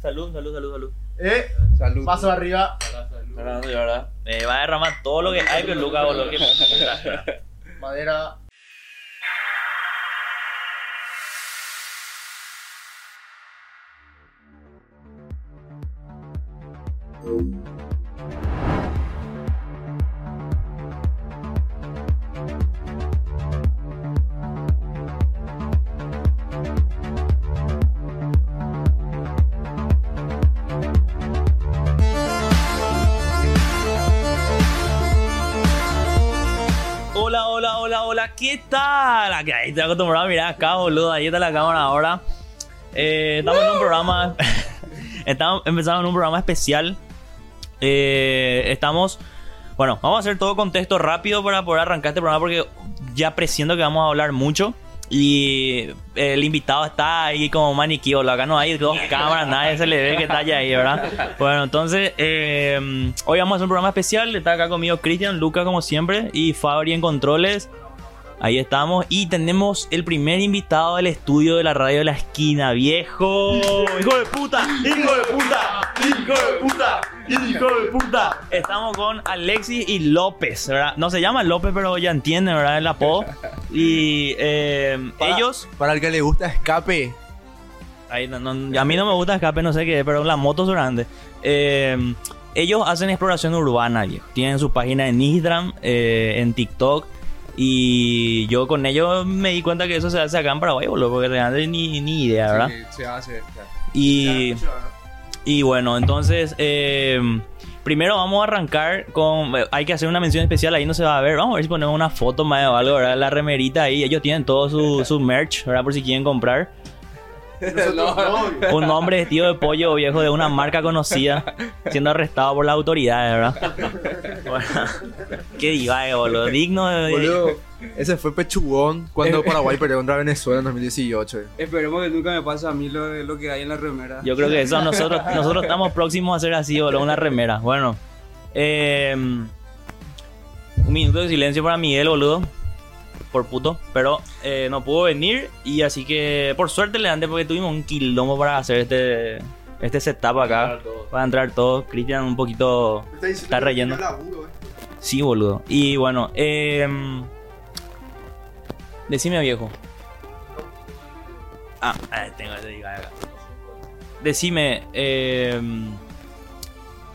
Salud, salud, salud, salud. Eh, Salud. paso arriba. Fernando, y ahora me va a derramar todo lo que hay, pero Luca, boludo. que- Madera. Hola, hola, ¿qué tal? Aquí, ahí estoy acostumbrado a mirar acá, boludo. Ahí está la cámara ahora. Eh, estamos en un programa. estamos empezando en un programa especial. Eh, estamos. Bueno, vamos a hacer todo contexto rápido para poder arrancar este programa porque ya presiento que vamos a hablar mucho. Y el invitado está ahí como maniquí, boludo. Acá no hay dos cámaras, nadie se le ve que está allá ahí, ¿verdad? Bueno, entonces, eh, hoy vamos a hacer un programa especial. Está acá conmigo Cristian, Luca, como siempre, y Fabri en controles. Ahí estamos. Y tenemos el primer invitado del estudio de la radio de la esquina, viejo. ¡Hijo de puta! ¡Hijo de puta! ¡Hijo de puta! ¡Hijo de puta! Estamos con Alexis y López, ¿verdad? No se llama López, pero ya entienden, ¿verdad? El apodo. Y eh, Para- ellos. Para el que le gusta escape. Ahí no- no- a mí no me gusta escape, no sé qué, pero la moto es grande. Eh, ellos hacen exploración urbana, viejo. Tienen su página en Instagram, eh, en TikTok. Y yo con ellos me di cuenta que eso se hace acá en Paraguay, boludo, porque realmente ni, ni idea, ¿verdad? Sí, se hace. Y, y bueno, entonces, eh, primero vamos a arrancar con. eh, Hay que hacer una mención especial, ahí no se va a ver. Vamos a ver si ponemos una foto más o algo, ¿verdad? La remerita ahí. Ellos tienen todo su, su merch, ¿verdad? Por si quieren comprar. Un hombre vestido de pollo viejo de una marca conocida siendo arrestado por las autoridades, ¿verdad? Bueno, qué divague, boludo. Digno de. Boludo, ese fue pechugón cuando Paraguay perdió contra Venezuela en 2018. eh. Esperemos que nunca me pase a mí lo, de- lo que hay en la remera. Yo creo que eso nosotros, nosotros estamos próximos a hacer así, boludo, una remera. Bueno, eh, un minuto de silencio para Miguel, boludo. Por puto, pero eh, no pudo venir y así que por suerte le dan porque tuvimos un quilombo para hacer este este setup acá. Para entrar todos. Cristian un poquito Está relleno. Sí, boludo. Y bueno, eh, decime viejo. Ah, eh, tengo que acá. Decime, eh,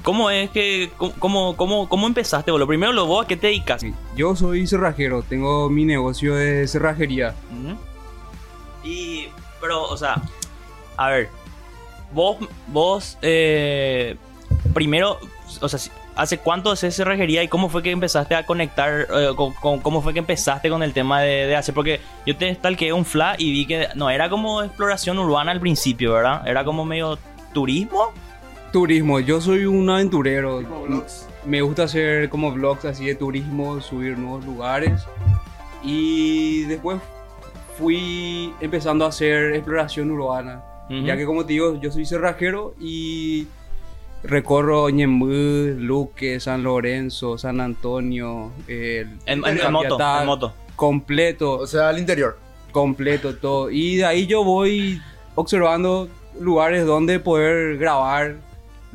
¿cómo es que, cómo, cómo, cómo empezaste, boludo? Primero lo vos, ¿a qué te dedicas? Yo soy cerrajero, tengo mi negocio de cerrajería. Y, pero, o sea, a ver, vos, vos, eh, primero, o sea, ¿hace cuánto haces cerrajería y cómo fue que empezaste a conectar, eh, con- con- cómo fue que empezaste con el tema de, de hacer? Porque yo te stalkeé un fla y vi que no era como exploración urbana al principio, ¿verdad? Era como medio turismo. Turismo, yo soy un aventurero. Me gusta hacer como vlogs así de turismo, subir nuevos lugares. Y después fui empezando a hacer exploración urbana. Ujú. Ya que como te digo, yo soy cerrajero y recorro Ñemby, Luque, San Lorenzo, San Antonio, el, En, en- en moto, en moto. completo. O sea, al interior. completo todo. Y de ahí yo voy observando lugares donde poder grabar,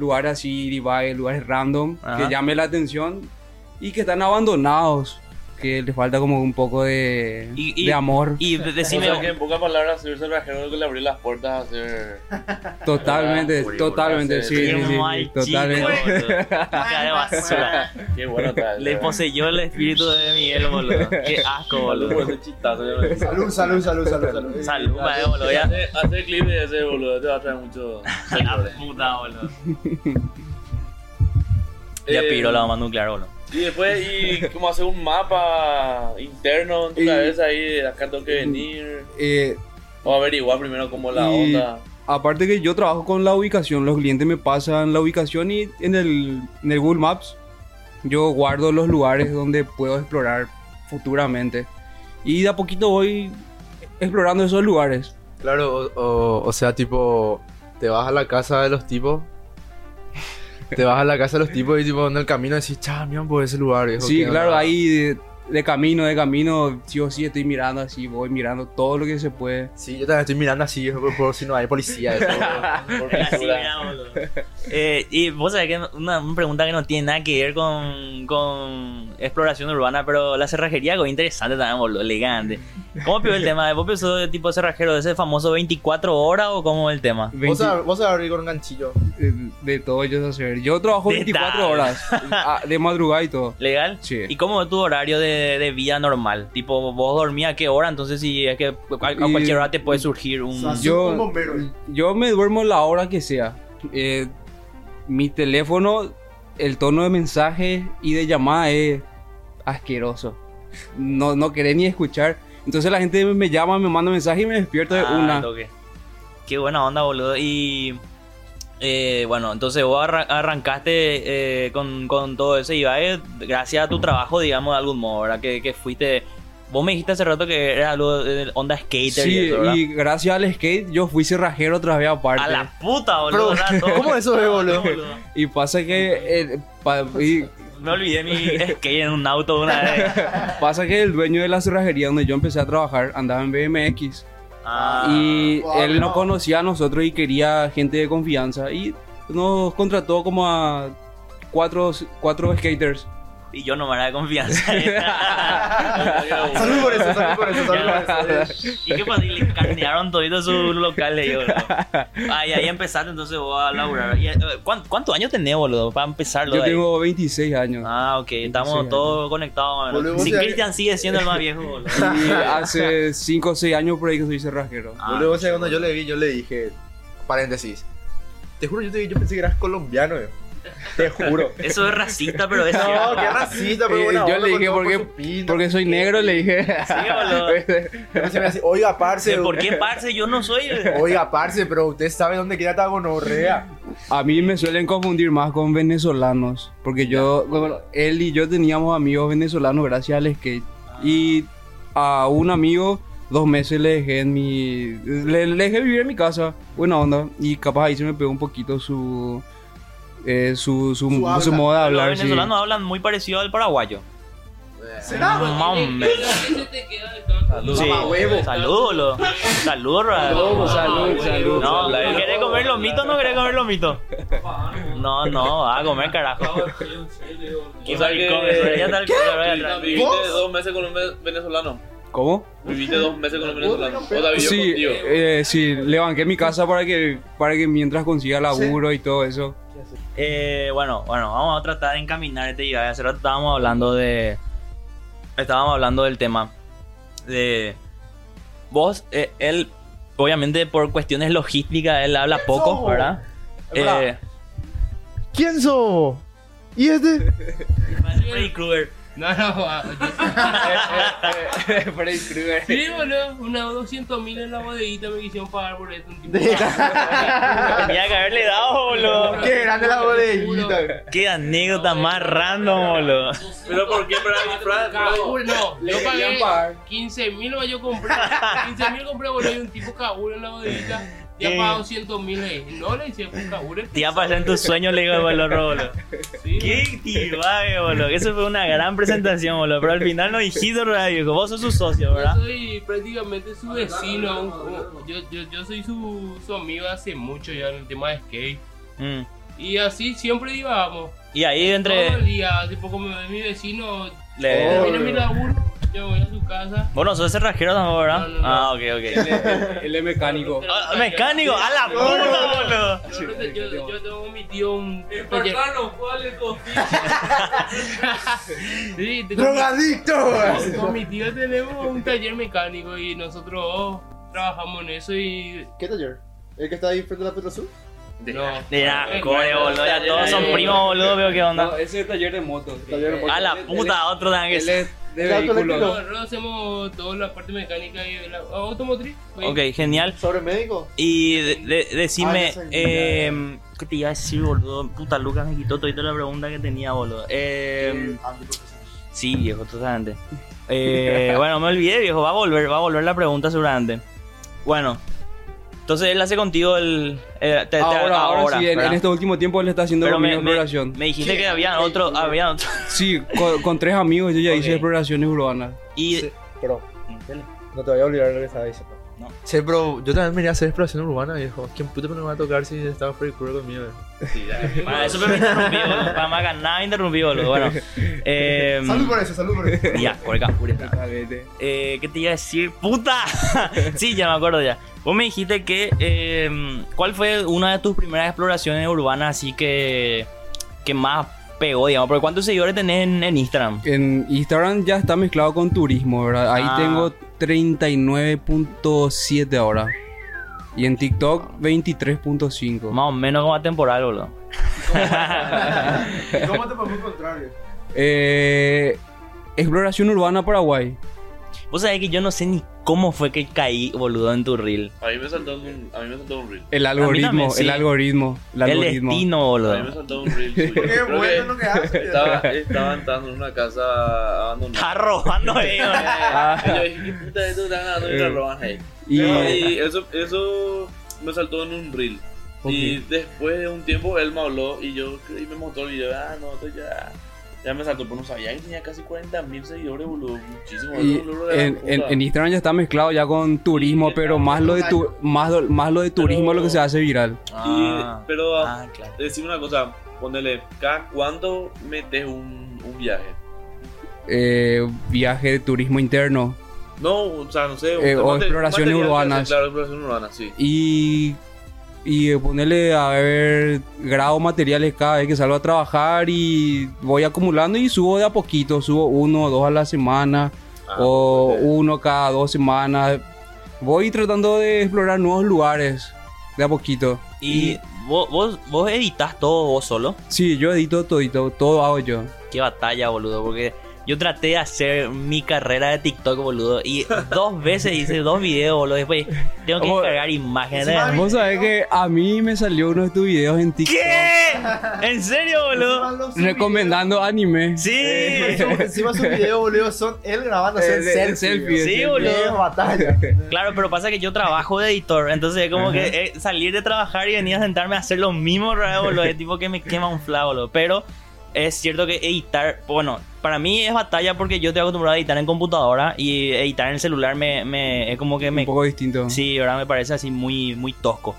lugares así, lugares random, Ajá. que llame la atención y que están abandonados, que le falta como un poco de, Y- y- de amor. Y O decime, sea que en pocas palabras, ser cerrajero que le abrió las puertas a hacer. totalmente, Boludo, totalmente, sí, sí, totalmente. basura. Qué bueno está. Le poseyó el espíritu de Miguel, boludo. Qué asco, Boludo, Salud, salud, salud, salud, salud. Salud, madre, boludo. Hace- Hacer clip de ese boludo te va a traer mucho. La puta, boludo. Ya Eh, piró la bomba nuclear, boludo. Y después, y como hacer un mapa interno en tu Y- cabeza ahí, de acá tengo que venir. Eh, O averiguar primero cómo la Y- onda. aparte que yo trabajo con la ubicación, los clientes me pasan la ubicación y en el, en el Google Maps yo guardo los lugares donde puedo explorar futuramente. Y de a poquito voy explorando esos lugares. Claro, o, o- o sea, tipo, te vas a la casa de los tipos. Te vas a la casa de los tipos y tipo en el camino decís, chao, mira por ese lugar. viejo, Sí, ¿qué claro, onda?". ahí de camino, de camino, sí o sí estoy mirando así, voy mirando todo lo que se puede. Sí, yo también estoy mirando así, por, por si no hay policía. Eso. Por Así, pintura. Eh, y vos sabés que una, una pregunta que no tiene nada que ver con, con exploración urbana, pero la cerrajería es interesante también, boludo, elegante. ¿Cómo pio el tema? ¿Vos pensó de tipo cerrajero, de ese famoso 24 horas o cómo es el tema? Vos 20 sabés, vos sabés abrir con un ganchillo. de, de todo yo sé hacer. Yo trabajo ¿Qué 24 tal? horas, ah, de madrugada y todo. ¿Legal? Sí. ¿Y cómo es tu horario de, de vida normal? Tipo, vos dormías a qué hora, entonces si es que a, a cualquier hora te puede surgir un... Yo, un bombero. yo me duermo la hora que sea. Eh, mi teléfono, el tono de mensaje y de llamada es asqueroso. No, no querés ni escuchar. Entonces la gente me llama, me manda mensaje y me despierto de Ah, una. toque. Qué buena onda, boludo. Y eh, bueno, entonces vos arra- arrancaste eh, con, con todo eso y gracias a tu trabajo, digamos, de algún modo, ¿verdad? Que, que fuiste... Vos me dijiste hace rato que era algo de onda skater y Sí, eso, ¿verdad? y gracias al skate yo fui cerrajero otra vez aparte. A la puta, boludo. ¿cómo eso es, boludo? Y pasa que pa- y Me olvidé mi skate en un auto una vez. pasa que el dueño de la cerrajería donde yo empecé a trabajar andaba en BMX Ah, y wow, él no. nos conocía a nosotros y quería gente de confianza y nos contrató como a cuatro, cuatro skaters. Y yo no me de confianza. Salud por eso, salud por eso, salud por eso. ¿Y qué pasó? Y le carnearon todito su local, le digo. ¿no? Ah, y ahí empezaste, entonces voy a laburar. Eh, ¿cuán- ¿Cuántos años tenés, boludo? Para empezarlo. Yo ahí. tengo 26 años. Ah, ok, estamos 26 todos conectados. mano. Boludo, Si Cristian sigue siendo el más viejo, boludo. Y hace 5 o 6 años por ahí que soy cerrajero. Ah, Boludo, vos sabés, cuando yo le vi, yo le dije, paréntesis. Te juro, yo, te, yo pensé que eras colombiano, yo. Te juro. Eso es racista, pero es No, qué racista, pero Eh, buena yo le dije porque, por porque soy negro, le dije. Sí, boludo. Me decía, Oiga, parce. ¿Por qué, parce? Yo no soy... Oiga, parce, pero usted sabe dónde queda esta gonorrea. A mí me suelen confundir más con venezolanos, porque yo, bueno, él y yo teníamos amigos venezolanos gracias al skate. Y a un amigo, dos meses le dejé en mi... Le, le dejé vivir en mi casa, buena onda, y capaz ahí se me pegó un poquito su... eh, su, su, Su su habla. modo de Los hablar, sí. venezolanos hablan muy parecido al paraguayo. ¿Será? Más o menos. Salud. Sí. Mamá huevo. Salud, boludo. Salud, Raúl. salud, salud. No. ¿querés comer los mitos o no querés comer los mitos? No, no, va a comer carajo. Qué. Viviste dos meses con un ve- venezolano. ¿Cómo? Viviste dos meses con un venezolano. Sí, eh, sí, le banqué mi casa para que, para que mientras consiga laburo y todo eso. Eh, bueno, bueno, vamos a tratar de encaminar este día. Hace rato estábamos hablando de. Estábamos hablando del tema. De. Vos, eh, él, obviamente por cuestiones logísticas, él habla poco? ¿verdad? Eh, ¿Quién sos? ¿Y este? Freddy Krueger. No, no, ah, Freddy Krueger. sí, boludo, unos 200 mil en la bodeguita me quisieron pagar por esto. Un tipo Tenía que haberle dado, boludo. Qué grande la bodeguita. Qué anécdota más random, boludo. Pero ¿por qué? Pero, Fran, Kabul, no, Le yo pagué pagar. 15 mil, yo compré 15 mil compré, boludo, y un tipo Kabul en la bodeguita. Ya ¿Qué? pagado 200 mil. No le hice por Kabul. Te iba a pasar en tus sueños, le digo boludo, boludo. Sí, Qué tibague, boludo. Eso fue una gran presentación, boludo. Pero al final no dijiste, radio. Vos sos su socio, Yo ¿verdad? soy prácticamente su vecino. un- un- Yo, yo, yo soy su, su amigo hace mucho ya en el tema de skate. Mm. Y así siempre íbamos. Y ahí Todo el entre. día, como ve mi vecino, Le... laburo, yo voy a su casa. Bueno, sos cerrajero también, ¿verdad? No, no, no. Ah, ok, ok. Él es mecánico. Ah, mecánico, a la puta, boludo. Yo, yo, yo tengo mi tío un taller. ¿cuál es tu Sí, tengo- ¡Drogadicto! con mi tío tenemos un taller mecánico y nosotros trabajamos en eso y ¿Qué taller? ¿El que está ahí frente a la Petrosur? no. Mira, core, boludo. Ya todos son primos, boludo. Veo qué No, onda. ese es taller de motos. Taller de motos. A la puta, otro dan Él es de vehículos. Nosotros hacemos toda la parte mecánica y la automotriz. Ok, genial. ¿Sobre médico? Y de- de- decime, Ah, eh, ¿qué te iba a decir, boludo? Puta, Lucas me quitó toda la pregunta que tenía, boludo. Eh, sí, viejo, totalmente. Eh, bueno, me olvidé, viejo, va a volver, va a volver la pregunta seguramente. Bueno, Entonces él hace contigo el. el- te- te- Ahora, ahora, sí, en, en este último tiempo él está haciendo Pero conmigo me, me, exploración. me dijiste que había otro. Había otro. Sí, con, con tres amigos yo ya hice exploraciones urbanas. Y. Sí, pero no te voy a olvidar lo que estaba diciendo. No. Sí, pero yo también venía a hacer exploración urbana, viejo. ¿Quién puto me va a tocar si estaba Freddy Krueger conmigo? Sí, ya. Para eso me interrumpí, boludo. Para más ganar, me interrumpí, boludo. Bueno. Eh, eso, salud por eso. ya, por acá, por acá. Eh, ¿Qué te iba a decir? ¡Puta! sí, ya me acuerdo ya. Vos me dijiste que. eh, ¿Cuál fue una de tus primeras exploraciones urbanas así que. que más pegó, digamos? Porque ¿cuántos seguidores tenés en, en Instagram? En Instagram ya está mezclado con turismo, ¿verdad? Ahí Ah. tengo 39.7 ahora. Y en TikTok 23.5. Más o menos como temporal, boludo. ¿Cómo te podemos encontrar? Eh, exploración urbana Paraguay. Vos sabés que yo no sé ni cómo fue que caí, boludo, en tu reel. A mí me saltó un, a mí me saltó un reel. El algoritmo, también, sí. el algoritmo, el El algoritmo. destino, A boludo. mí me saltó un reel suyo. Qué Creo bueno lo que haces. Estaba, estaba entrando en una casa abandonada. Está robando, eh, boludo. Y yo dije, ¿qué puta de esto están ganando y Eh. la roban ahí? Y, Y eso, eso me saltó en un reel. Y después de un tiempo él me habló y yo y me mostró el video. Ah, no, esto ya. Ya me saltó, pero no sabía que tenía casi 40 mil seguidores, boludo. Muchísimo. y boludo, boludo, de la en, en- en Instagram ya está mezclado ya con turismo, Sí, pero más lo de tu, más, lo- más lo de turismo es lo que se hace viral. Ah, Y- pero ah, claro. decime una cosa, ponele, ¿cada cuánto metes un, un viaje? Eh, viaje de turismo interno. No, o sea, no sé. Eh, o exploraciones urbanas. Claro, exploración urbana, sí. Y, y ponerle a ver grado materiales cada vez que salgo a trabajar y voy acumulando y subo de a poquito, subo uno o dos a la semana Ah, o uno cada dos semanas. Voy tratando de explorar nuevos lugares de a poquito. Y vos, vos, vos editas todo vos solo. Sí, yo edito todito, todo hago yo. Qué batalla, boludo. Porque yo traté de hacer mi carrera de TikTok, boludo. Y dos veces hice dos videos, boludo. Después tengo que cargar imágenes. Vos sabés que a mí me salió uno de tus videos en TikTok ¿Qué? ¿En serio, boludo? recomendando anime. Sí. Encima sus videos, boludo, son él grabándose Eh, selfie. selfie, Sí, boludo. Batalla. Claro, pero pasa que yo trabajo de editor, entonces es como que eh, salir de trabajar y venir a sentarme a hacer lo mismo, boludo, es tipo que me quema un fla, boludo. Pero es cierto que editar, bueno, para mí es batalla porque yo estoy acostumbrado a editar en computadora y editar en el celular me, me es como que me Un poco distinto. Sí, ahora me parece así muy, muy tosco.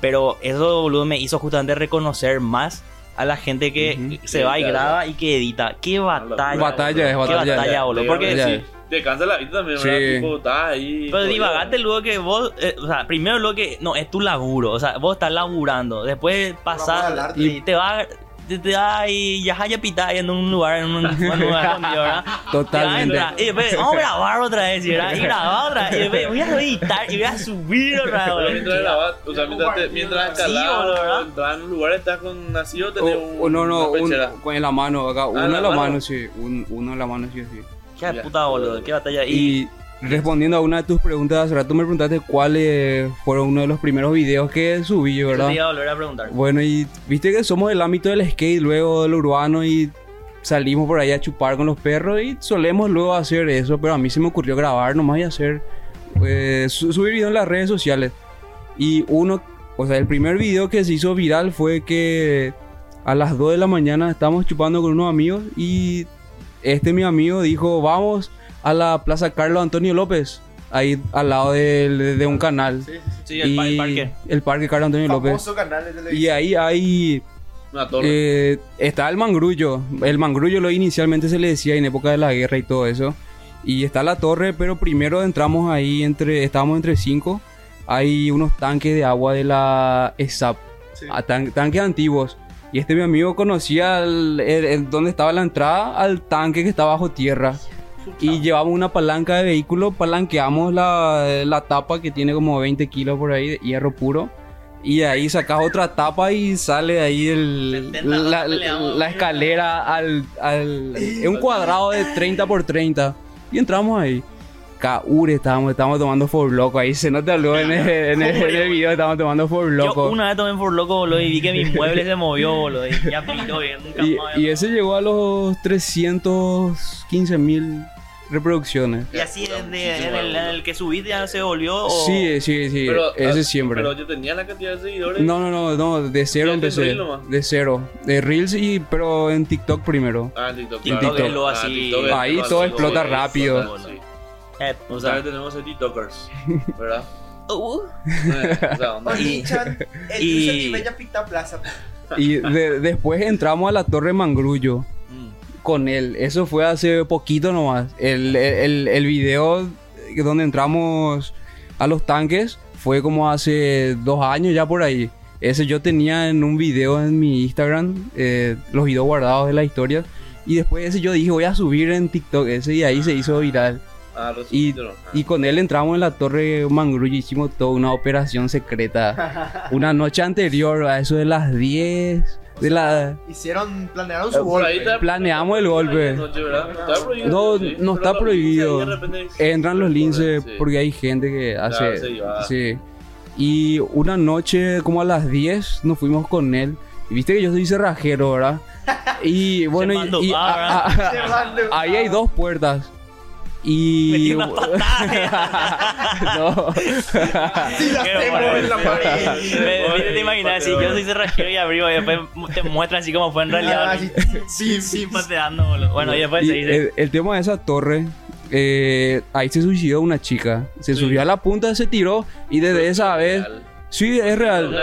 Pero eso, boludo, me hizo justamente reconocer más a la gente que Ujú. se va y graba y que edita. Qué batalla. Batalla es Qué batalla. batalla, boludo. Porque ya. sí, te cansa la vida también, Sí. ¿verdad? Tipo, estás ahí. Pero divagate luego que vos, eh, o sea, primero lo que, no, es tu laburo, o sea, vos estás laburando, después pasás y te va, te, te va y ya haya pita en un lugar, en un, un lugar escondido, ¿verdad? Totalmente. Y después, vamos a grabar otra vez, ¿verdad? Y grabar otra vez, y después voy a editar y voy a subir otra vez, Pero mientras grabas, o sea, mientras, te, mientras o entras en un lugar, estás con nacido, tenés O- un, o no, no, una un- pechera. con en la mano acá. uno en en la la mano. mano, sí. Un- uno en la mano, sí, sí. Qué Ya. puta, boludo, qué batalla. Y, Y respondiendo a una de tus preguntas, hace rato me preguntaste cuáles fueron uno de los primeros videos que subí, yo ¿verdad? te iba a volver a preguntar. Bueno, y viste que somos del ámbito del skate, luego del urbano y salimos por ahí a chupar con los perros y solemos luego hacer eso, pero a mí se me ocurrió grabar nomás y hacer, eh, su- subir videos en las redes sociales. Y uno, o sea, el primer video que se hizo viral fue que a las 2 de la mañana estábamos chupando con unos amigos y este mi amigo dijo, vamos a la Plaza Carlos Antonio López, ahí al lado del- de, un canal. Sí, el, pa- el Y- parque. El parque Carlos Antonio López. Famoso canal de televisión. Y ahí hay. Una torre. eh, está el mangrullo. El mangrullo lo inicialmente se le decía en época de la guerra y todo eso. Y está la torre, pero primero entramos ahí entre. Estábamos entre cinco. Hay unos tanques de agua de la ESAP. Sí. a tan- tanques antiguos. Y este mi amigo conocía el, el- el- donde estaba la entrada al tanque que está bajo tierra. Y llevamos una palanca de vehículo, palanqueamos la, la tapa que tiene como 20 kilos por ahí de hierro puro. Y de ahí sacas otra tapa y sale ahí el, 70 la, la escalera al, al... Es un cuadrado de 30 por 30. Y entramos ahí. Kaure estábamos, estábamos tomando for loco ahí. Se nota luego en el, en el, en el video, estábamos tomando for Yo loco. una vez tomé por loco, boludo, y vi que mi mueble se movió, boludo, y ya pintó bien, nunca Y, más. y ese llegó a los 315 mil reproducciones. Y así en, de- en el, en el que subiste ya se volvió. o- Sí, sí, sí, Pero, ese ah, siempre. Pero yo tenía la cantidad de seguidores. No, no, no, no, de cero ¿Ya en empecé. De cero. De Reels y pero en TikTok primero. Ah, en TikTok. Claro. lo Ah. TikTok Ahí lo todo así, explota rápido. sí. Eh, o O sea, tenemos a TikTokers, ¿verdad? uh, Eh, o sea, onda. Oye, Chan, el Y- Bella Pita Plaza. Y de- después entramos a la Torre Mangrullo. Con él. Eso fue hace poquito nomás. El, el, el video donde entramos a los tanques fue como hace dos años ya por ahí. Ese yo tenía en un video en mi Instagram, eh, los videos guardados de la historia. Y después ese yo dije voy a subir en TikTok ese y ahí se hizo viral. Ah, Y. Ah. y con él entramos en la torre Mangrullo y hicimos toda una operación secreta. Una noche anterior, a eso de las 10 de la... Hicieron, planearon su ahí golpe. Planeamos el golpe. No, sí, no está prohibido. Entran los linces Sí. porque hay gente que hace... Sí. Y una noche, como a las 10, nos fuimos con él. Y viste que yo soy cerrajero, ¿verdad? Y bueno, y- y, a- a- mande- ahí hay dos puertas. Y... Metí una patada. no. Sí, la Qué tengo bueno. en la pared. Me- ¿viste? te imaginas así, yo soy cerrajero y abrigo y después te muestra así como fue en realidad. Ah, sí, sí, sí, pateando, boludo. Bueno, y después Y se dice. el, el tema de esa torre, eh, ahí se suicidó una chica. Se Sí. subió a la punta, se tiró y desde esa vez... Real. Sí, es real.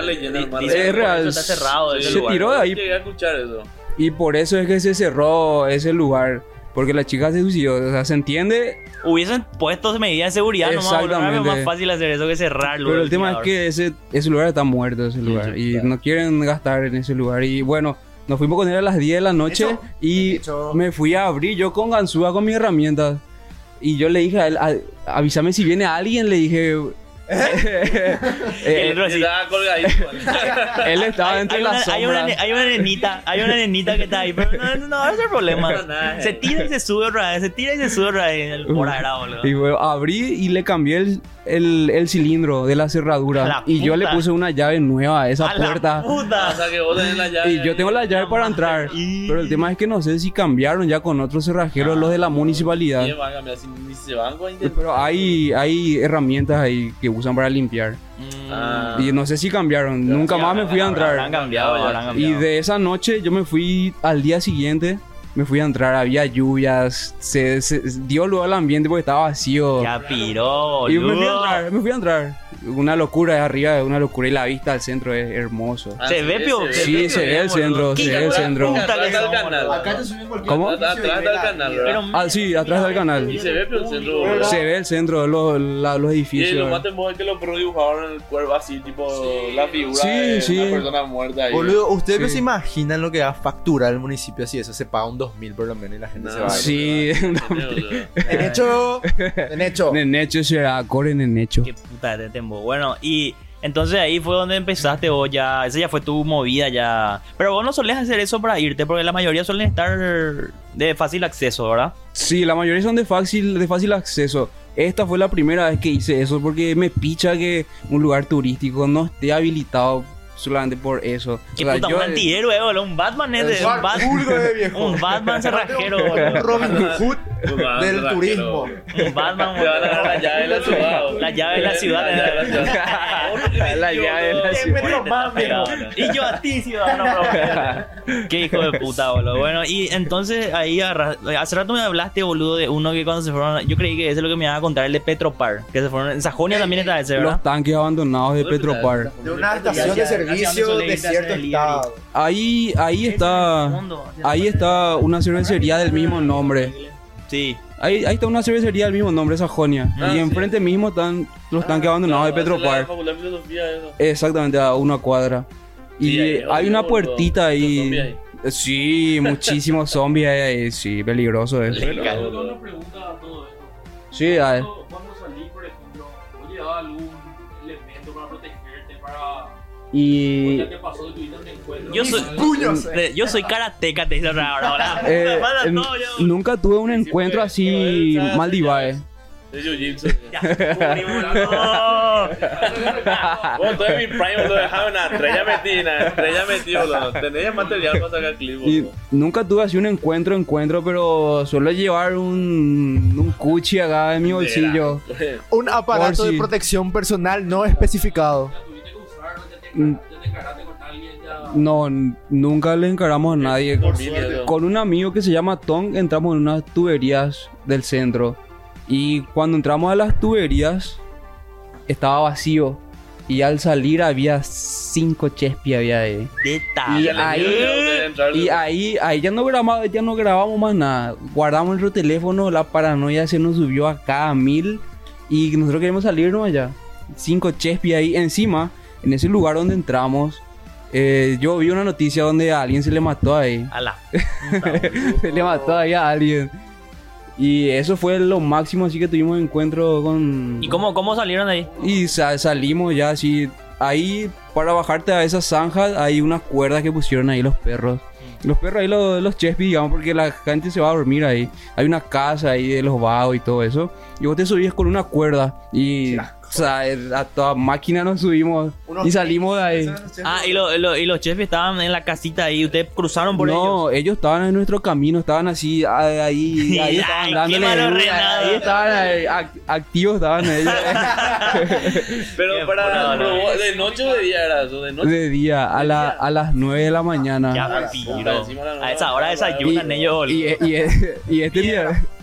es real. Está cerrado Se lugar. tiró de ahí. Llegué a escuchar eso. Y por eso es que se cerró ese lugar. Porque la chica se suicidó. O sea, se entiende. Hubiesen puesto medidas de seguridad nomás, boludo. Era Exactamente. más fácil hacer eso que cerrarlo. Pero el tema es que ese, ese lugar está muerto, ese lugar. sí, y claro. no quieren gastar en ese lugar. Y bueno, nos fuimos con él a las 10 de la noche. Eso, y me fui a abrir yo con ganzúa con mis herramientas. Y yo le dije a él, "A- avísame si viene alguien, le dije. Eh, El así, Estaba colgadito. él estaba Hay, entre hay una, las hay, una, hay una nenita, hay una nenita que está ahí, pero no, no, no va a ser problema. Nada. Se tira y se sube otra vez, se tira y se sube otra vez. El por ahora, boludo. Y bueno, abrí y le cambié el, el, el cilindro de la cerradura. La y yo le puse una llave nueva a esa ¡A la puerta. O puta! sea que vos tenés la llave. Y yo tengo la llave para entrar. Y- Pero el tema es que no sé si cambiaron ya con otros cerrajeros los de la municipalidad. ¿Quién va a cambiar? Si ni se van con Pero hay, hay herramientas ahí que usan para limpiar. Ah. Y no sé si cambiaron. Nunca Sí, más me fui a habrán entrar. habrán Y de esa noche yo me fui al día siguiente. Me fui a entrar, había lluvias, se, se- dio lugar al ambiente porque estaba vacío. Ya piró, Y me fui a entrar, me fui a entrar. Una locura de arriba, una locura. Y la vista al centro es hermoso. Ah, Se ve, pio. Sí, se ve el centro, ¿Qué se ve el centro. Acá te suben cualquier ¿Cómo? y Atrás del canal. Pero, Ah, sí, atrás del Y canal. se ve, el centro. Se ve el centro, los, la- los Y lo edificios. más temor es que los pros dibujaron el cuerpo así, tipo la figura Sí, de sí. una persona muerta ahí. Boludo, ¿ustedes no se imaginan lo que va a facturar el municipio así? Eso se paga un 2000 por lo menos y la gente No, se va. Sí, boludo. En hecho, en hecho. Nenecho será, core nenecho. Qué puta de tembo. Bueno, y entonces ahí fue donde empezaste vos ya. Esa ya fue tu movida ya. Pero vos no solés hacer eso para irte, porque la mayoría suelen estar de fácil acceso, ¿verdad? Sí, la mayoría son de fácil, de fácil acceso. Esta fue la primera vez que hice eso porque me picha que un lugar turístico no esté habilitado solamente por eso. Qué O sea, puta, yo- un antihéroe, boludo. Un Batman es de. Un, Bat- Vulgo de viejo. un Batman cerrajero, Un boludo. Robin Hood del turismo. Un Batman, boludo. llave de la ciudad. boludo. La llave de la ciudad. La llave de la ciudad. La llave de la ciudad. Y yo a ti, ciudadano. Qué hijo de puta, boludo. Bueno, y entonces ahí hace rato me hablaste, boludo, de uno que cuando se fueron. Yo creí que ese es lo que me iba a contar, el de Petropar. Que se fueron. En Sajonia también está ese, ¿verdad? Los tanques abandonados de Petropar. De una estación de servicio de cierto estado. Ahí, ahí está. Ahí está una cervecería del mismo nombre. Sí. Ahí, ahí está una cervecería del mismo nombre, Sajonia. Ah, y sí. enfrente mismo están los tanques abandonados de la Petropar. facultad de eso. Exactamente, a una cuadra. Y Sí, ahí, hay obvio, una puertita ahí. zombies ahí. Sí, muchísimos zombies ahí, ahí, Sí, peligroso es. Una pregunta a todo esto. Sí, hay. Cuando, salí, por ejemplo, ¿vos llevabas algún elemento para protegerte? Para... Y. Yo soy. Yo soy karateca, te dice ahora. ahora. eh, nunca tuve un encuentro así. De jiu-jitsu. Ya, descubrimos, no. Bueno, entonces mi prime lo dejaba una estrella metida, una estrella metida, boludo. Tenés material para sacar clip, nunca tuve así un encuentro, encuentro, pero suelo llevar un, un cuchi acá en mi bolsillo. Un aparato de protección personal no especificado. No, nunca le encaramos a nadie. Con un amigo que se llama Tom entramos en unas tuberías del centro. Y cuando entramos a las tuberías estaba vacío. Y al salir había cinco chespi había ahí. Y ahí- Y ahí, ahí ya no grabamos, ya no grabamos más nada. Guardamos nuestro teléfono, la paranoia se nos subió acá a mil. Y nosotros queremos salirnos allá. Cinco chespi ahí encima, en ese lugar donde entramos. eh, yo vi una noticia donde a alguien se le mató ahí. A la se le mató ahí a alguien. Y eso fue lo máximo así que tuvimos encuentro con... ¿Y cómo, cómo salieron ahí? Y sa- salimos ya así. Ahí, para bajarte a esas zanjas, hay unas cuerdas que pusieron ahí los perros. Los perros ahí, los, los chespi, digamos, porque la gente se va a dormir ahí. Hay una casa ahí de los vagos y todo eso. Y vos te subías con una cuerda. Y, o sea, a toda máquina nos subimos y salimos de ahí. Ah, y, lo- lo- y los chefs estaban en la casita ahí. Ustedes cruzaron por ellos. No, ellos estaban en nuestro camino, estaban así, ahí, ahí, ahí estaban dándole, ahí estaban ahí, ac- activos estaban ellos. Pero Qué para. ¿De noche o de día era eso? De noche. de día, a, la, a las 9 de la mañana. Ya, A esa hora desayunan ellos, boludo. y, y, y este mi,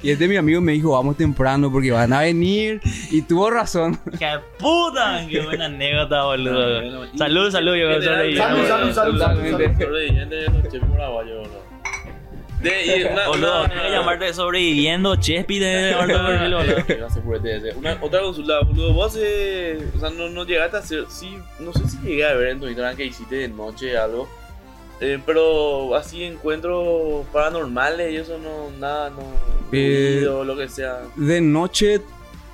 y este mi amigo me dijo, vamos temprano porque van a venir. Y tuvo razón. ¡Qué puta! ¡Qué buena anécdota, boludo! Salud, salud, yo. Salud, salud, salud, de. De, una, Boludo, una- llamarte sobreviviendo, Chespi de purete ese. Una, otra consulta, boludo. Vos, eh, o sea, no, no llegaste a hacer. Sí, no sé si llegué a ver en tu Instagram que hiciste de noche algo. Eh, pero así encuentros paranormales y eso no, nada, no. Eh, ruido, lo que sea. De noche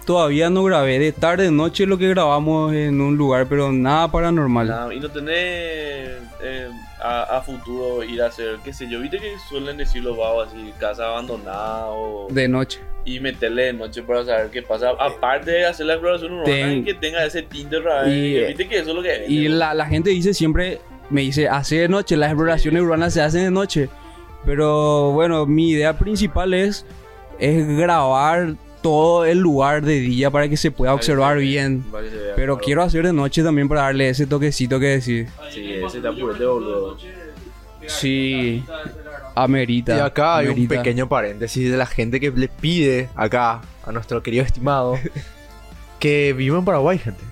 todavía no grabé. De tarde, de noche lo que grabamos en un lugar, pero nada paranormal. Y no tenés eh, a, a futuro ir a hacer, qué sé yo. Viste que suelen decir los vagos así, casa abandonada o. De noche. y meterle de noche para saber qué pasa. Aparte de hacer la exploración urbana Ten- que tenga ese tinte raro. Y- Viste que eso es lo que Y la, la gente dice siempre, me dice, hace de noche, las exploraciones urbanas se hacen de noche. Pero bueno, mi idea principal es, es grabar todo el lugar de día para que se pueda observar bien. Pero claro. quiero hacer de noche también para darle ese toquecito que decís. Sí, ese está purete, boludo. Sí, amerita. Y acá hay un pequeño paréntesis de la gente que le pide acá a nuestro querido estimado que viva en Paraguay, gente.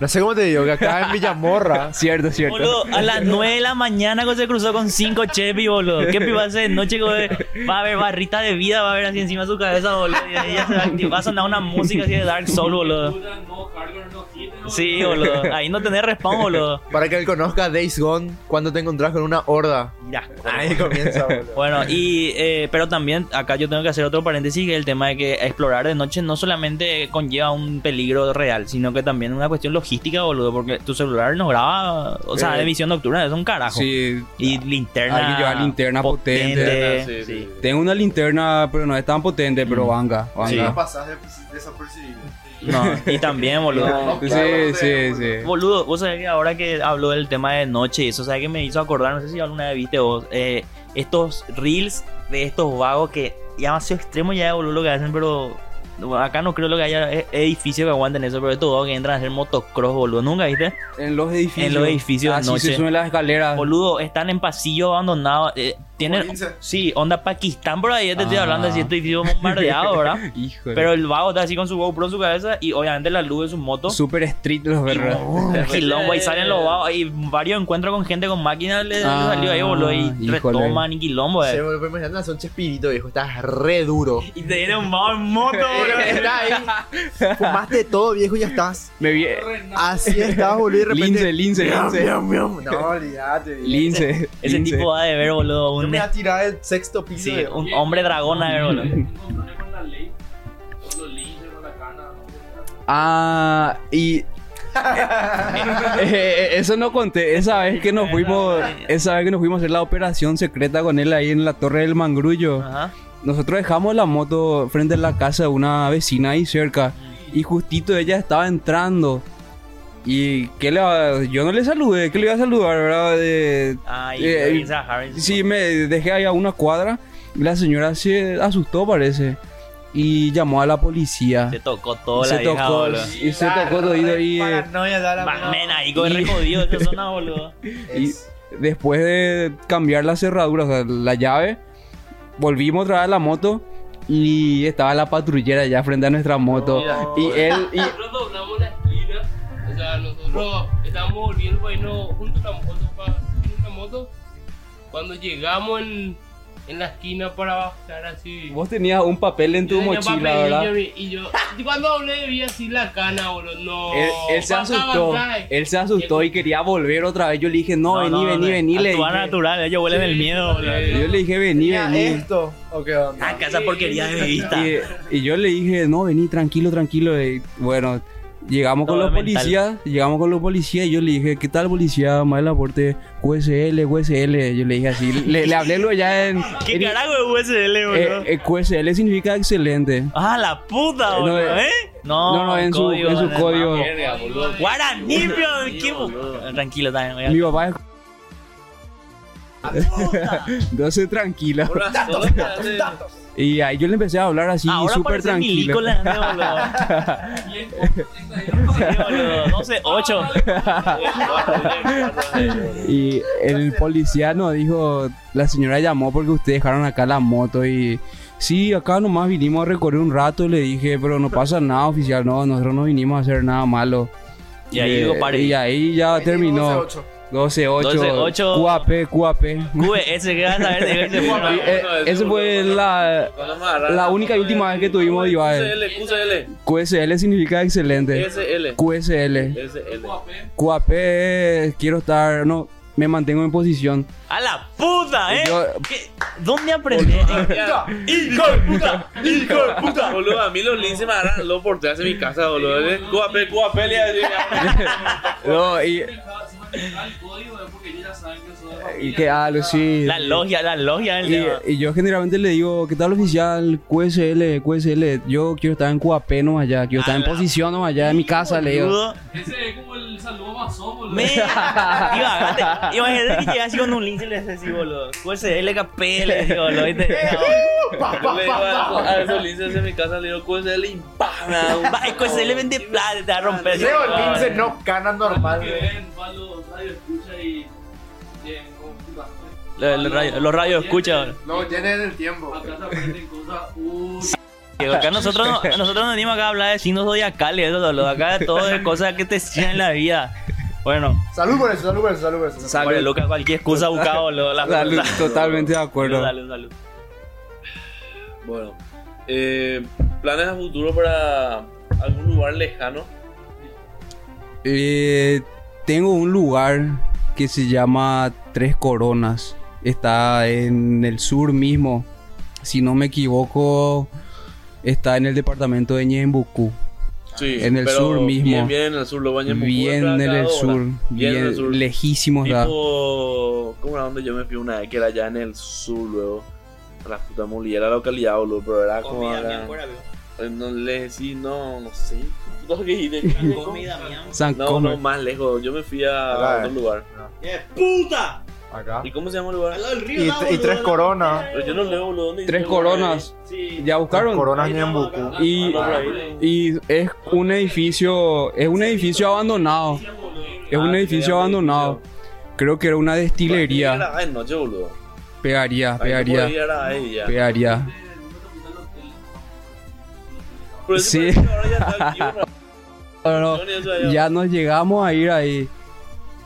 No sé cómo te digo, que acá en Villamorra. Cierto, cierto. Boludo, a las 9 de la mañana cuando se cruzó con 5 Chespi, boludo. ¿Qué piba hace de noche? güey? Va a haber barrita de vida, va a haber así encima de su cabeza, boludo. Y ahí ya se va a activar- va a sonar una música así de Dark Soul, boludo. Sí, boludo. Ahí no tenés respawn, boludo. Para que él conozca Days Gone cuando te encontrás con una horda. Ya. Ahí comienza, boludo. Bueno, y eh, pero también acá yo tengo que hacer otro paréntesis que el tema de que explorar de noche no solamente conlleva un peligro real, sino que también una cuestión logística, boludo, porque tu celular no graba, o sea, Eh, de visión nocturna, es un carajo. Sí, Y linterna. Hay que llevar linterna potente. Sí, sí, sí. tengo una linterna, pero no es tan potente, pero Mm. vanga, vanga. pasás desapercibido. No, y también, boludo. Sí, sí, sí. Boludo, vos sabés que ahora que habló del tema de noche y eso, ¿sabes que me hizo acordar? No sé si alguna vez viste vos, eh, estos reels de estos vagos que ya demasiado extremo ya, boludo, lo que hacen, pero acá no creo lo que haya e- edificios que aguanten eso, pero estos que entran a hacer motocross, boludo, ¿nunca viste? En los edificios. En los edificios de Así noche. se suben las escaleras. Boludo, están en pasillo abandonados, eh, tienen... Sí, onda Pakistán por ahí, te estoy Ah. hablando de cierto edificio bombardeado, ¿verdad? Híjole. Pero el vago está así con su GoPro en su cabeza y obviamente la luz de su moto. Super street los perros. Un quilombo y salen los vagos y varios encuentros con gente con máquinas le, le Ah, salió ahí boludo y híjole. retoman y quilombo Se eh. me me imaginan hacer un chespirito, viejo. Estás re duro. y te viene un vago en moto boludo Está ahí. Fumaste todo, viejo, y ya estás. Me vi. Así estás, boludo. Y de repente. Lince, lince, lince. No, olvídate. viejo. Lince. ese lince. tipo va de ver boludo un, me voy a tirar el sexto piso. sí, viejo. un hombre dragón a ver boludo Encontré con la ley, con los linces, con la cana. Ah, y. Eh, eh, eso no conté. Esa vez que nos fuimos. Esa vez que nos fuimos a hacer la operación secreta con él ahí en la torre del mangrullo. Ajá. nosotros dejamos la moto frente a la casa de una vecina ahí cerca. Y justito ella estaba entrando. Y que le va- yo no le saludé, que le iba a saludar, ¿verdad? De- Ay, Eh, Sí, me dejé ahí a una cuadra y la señora se asustó, parece. Y llamó a la policía. Se tocó toda se la vieja, tocó, boludo. y se tocó todo y, Paranoia, la Men, ahí con re jodido esa zona, boludo. y después de cambiar la cerradura, o sea, la llave, volvimos otra vez a la moto y estaba la patrullera ya frente a nuestra moto. y él, y, sea, nosotros estábamos volviendo para irnos junto a la moto. Para, en la moto. Cuando llegamos en, en la esquina para bajar así. vos tenías un papel en tu mochila, papel, ¿verdad? Y yo, vi- y yo, y cuando hablé vi así la cana, boludo. No. Él, él se asustó, baja. él se asustó y quería volver otra vez. Yo le dije, no, vení, vení, vení. Le dije, natural, ellos huelen el miedo, boludo. yo le dije, vení, ¿Tenía vení. esto? ¿O qué onda? Ah, que esa porquería de vista. Y, y yo le dije, no, vení, tranquilo, tranquilo. Y bueno, llegamos con los mental. policías, llegamos con los policías y yo le dije, ¿qué tal policía? Más el aporte, QSL, QSL. Yo le dije así, le, le hablé lo ya en... ¿Qué en- carajo de USL, eh, boludo? eh, QSL significa excelente. Ah, la puta, no, boludo, eh, ¿eh? No, no, no, en su- en su código. Guaraní, pio, ¿qué bu- Tranquilo, también. Mi papá es... Entonces tranquila. Por razón, parece- Y ahí yo le empecé a hablar así, Ahora súper parece tranquilo. Boludo. 12, 8. Y el policía nos dijo, la señora llamó porque ustedes dejaron acá la moto y... Sí, acá nomás vinimos a recorrer un rato y le dije, pero no pasa nada oficial, no, nosotros no vinimos a hacer nada malo. Y ahí Eh, digo, pare. Y ahí ya terminó. 12-8. 12-8. 12-8. QAP, QAP. QS, ¿qué vas a ver? de ese fue, Y, eh, esa fue la, la única y última vez que tuvimos Ibai. QCL, QSL significa excelente. SL. QSL. SL. QAP, eh, quiero estar, no, me mantengo en posición. A la puta, ¿eh? Yo- ¿Qué? ¿Dónde aprendí? ¡Hijo de puta! ¡Hijo de puta! Boludo, a mí los linces me agarran los porteros en mi casa, boludo. QAP, QAP, le iba a decir. No, y, 咱多一会不 y que algo sí. La logia, la logia Y, y yo generalmente le digo, ¿qué tal oficial? QSL, QSL. Yo quiero estar en QAP nomás allá, quiero estar en posición nomás allá en mi casa, le digo. Ese es como el saludo masón, boludo. Me. Imagínate, imagínate que llegas así con un link y le haces así, boludo. QSL, KP, le digo, boludo. le digo a a esos linces en mi casa, le digo QSL y ¡pam! QSL vende plata, te va a romper. Leo el lince no cana normal. Los, los radios, los radios escuchan. No, tienen el tiempo. Digo, Acá nosotros, no- nosotros no venimos acá a hablar de signos zodiacales, eso, boludo. Acá de todo de cosas que te decían en la vida. Bueno, Salud por eso, salud por eso, salud por eso. Salud. Lucas, cualquier excusa buscado, boludo. La Salud, totalmente de acuerdo. Salud, salud. Bueno, eh, planes a futuro para algún lugar lejano. Eh, tengo un lugar que se llama Tres Coronas. Está en el sur mismo. Si no me equivoco, está en el departamento de Ñembucú. Sí, En el pero sur mismo. Bien, bien en el sur, lo bañan Bien en el sur. Bien en el Bien sur. lejísimo está. Tipo, ¿cómo era donde yo me fui una vez? Que era allá en el sur, luego. A la puta molía, la localidad, boludo, pero era como. Comida, fuera, veo. Eh, No le decí, no, no sé. ¿Puta que? Comida, No, no, más lejos. Yo me fui a Acá, otro lugar. ¡Puta! Acá. ¿Y cómo se llama el lugar? Y, y tres coronas. Pero yo no leo, boludo. ¿Dónde Tres dice el lugar? Coronas. Sí. ¿Ya Tres buscaron? coronas. Y, Ah, por ahí. y es un edificio, es un edificio abandonado. Es un Ah, edificio abandonado. Creo que era una destilería. En boludo. Pegaría, pegaría, pegaría. Sí. parece que ahora ya está activo, No, ni ya nos llegamos a ir ahí.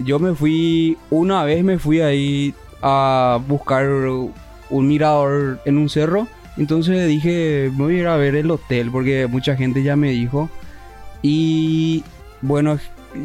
Yo me fui, una vez me fui ahí a buscar un mirador en un cerro. Entonces dije, me voy a ir a ver el hotel porque mucha gente ya me dijo. Y bueno,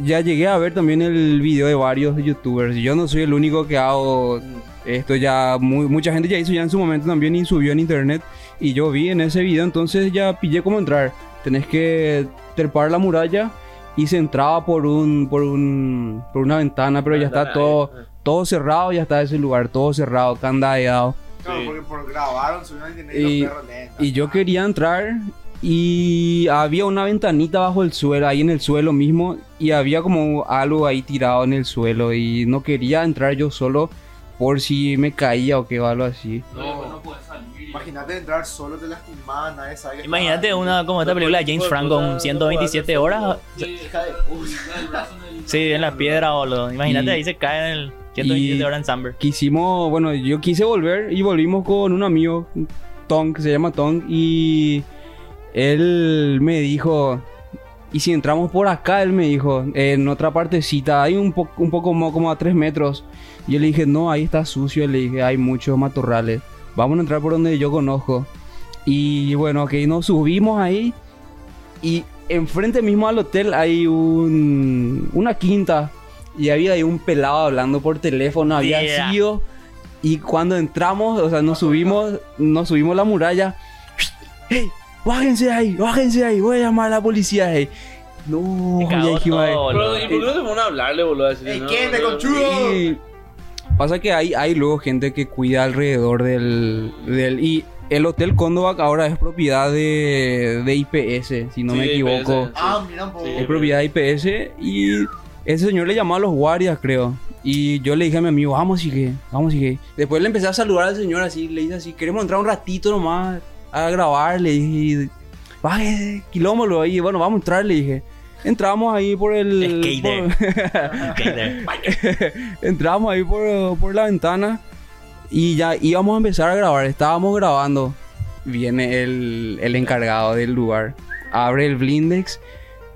ya llegué a ver también el video de varios youtubers. Yo no soy el único que hago esto ya, mucha gente ya hizo ya en su momento también y subió en internet. Y yo vi en ese video, entonces ya pillé cómo entrar. Tenés que trepar la muralla y se entraba por un, por un, por una ventana, pero ya está todo, eh. todo cerrado, ya está ese lugar, todo cerrado, candadeado. Claro, Sí. porque por grabaron, subieron a internet y, Y- los perros lentos. Y yo quería entrar y había una ventanita bajo el suelo, ahí en el suelo mismo, y había como algo ahí tirado en el suelo y no quería entrar yo solo por si me caía o que o algo así. No, no. Imagínate entrar solo, te lastimás, nadie sabe que Imagínate una como esta película de James Franco con 127 horas. Sí, Hija de el brazo en el- Sí, en la piedra, boludo. Imagínate Y- ahí se cae en el 127 y- horas en Samber. Quisimos, bueno, yo quise volver y volvimos con un amigo, Tom, que se llama Tom, y él me dijo, y si entramos por acá, él me dijo, en otra partecita, hay un, po- un poco mo- como a tres metros. Y yo le dije, no, ahí está sucio, le dije, hay muchos matorrales, vamos a entrar por donde yo conozco. Y bueno, ok, nos subimos ahí y enfrente mismo al hotel hay un, una quinta. Y había ahí un pelado hablando por teléfono, había Yeah. sido. Y cuando entramos, o sea, nos subimos, nos subimos la muralla. ¡Hey! ¡Bájense ahí! ¡Bájense ahí! Voy a llamar a la policía. Hey. No, ya dijimos. Pero, ¿y por qué no se ponen a hablarle, boludo? Decirle, Ey, no, ¿quién te no, conchudo? Y pasa que hay, hay luego gente que cuida alrededor del, del... Y el Hotel Córdoba ahora es propiedad de, de IPS, si no Sí, me equivoco. IPS. Ah, mira un poco. Sí. Es propiedad de IPS y ese señor le llamó a los guardias, creo. Y yo le dije a mi amigo, vamos y que, vamos y que. Después le empecé a saludar al señor así, le dije así, queremos entrar un ratito nomás a grabar, le dije, baje, kilómetro ahí, bueno, vamos a entrar, le dije. Entramos ahí por el... Skater. Entramos ahí por, por la ventana y ya íbamos a empezar a grabar. Estábamos grabando. Viene el, el encargado del lugar. Abre el blindex.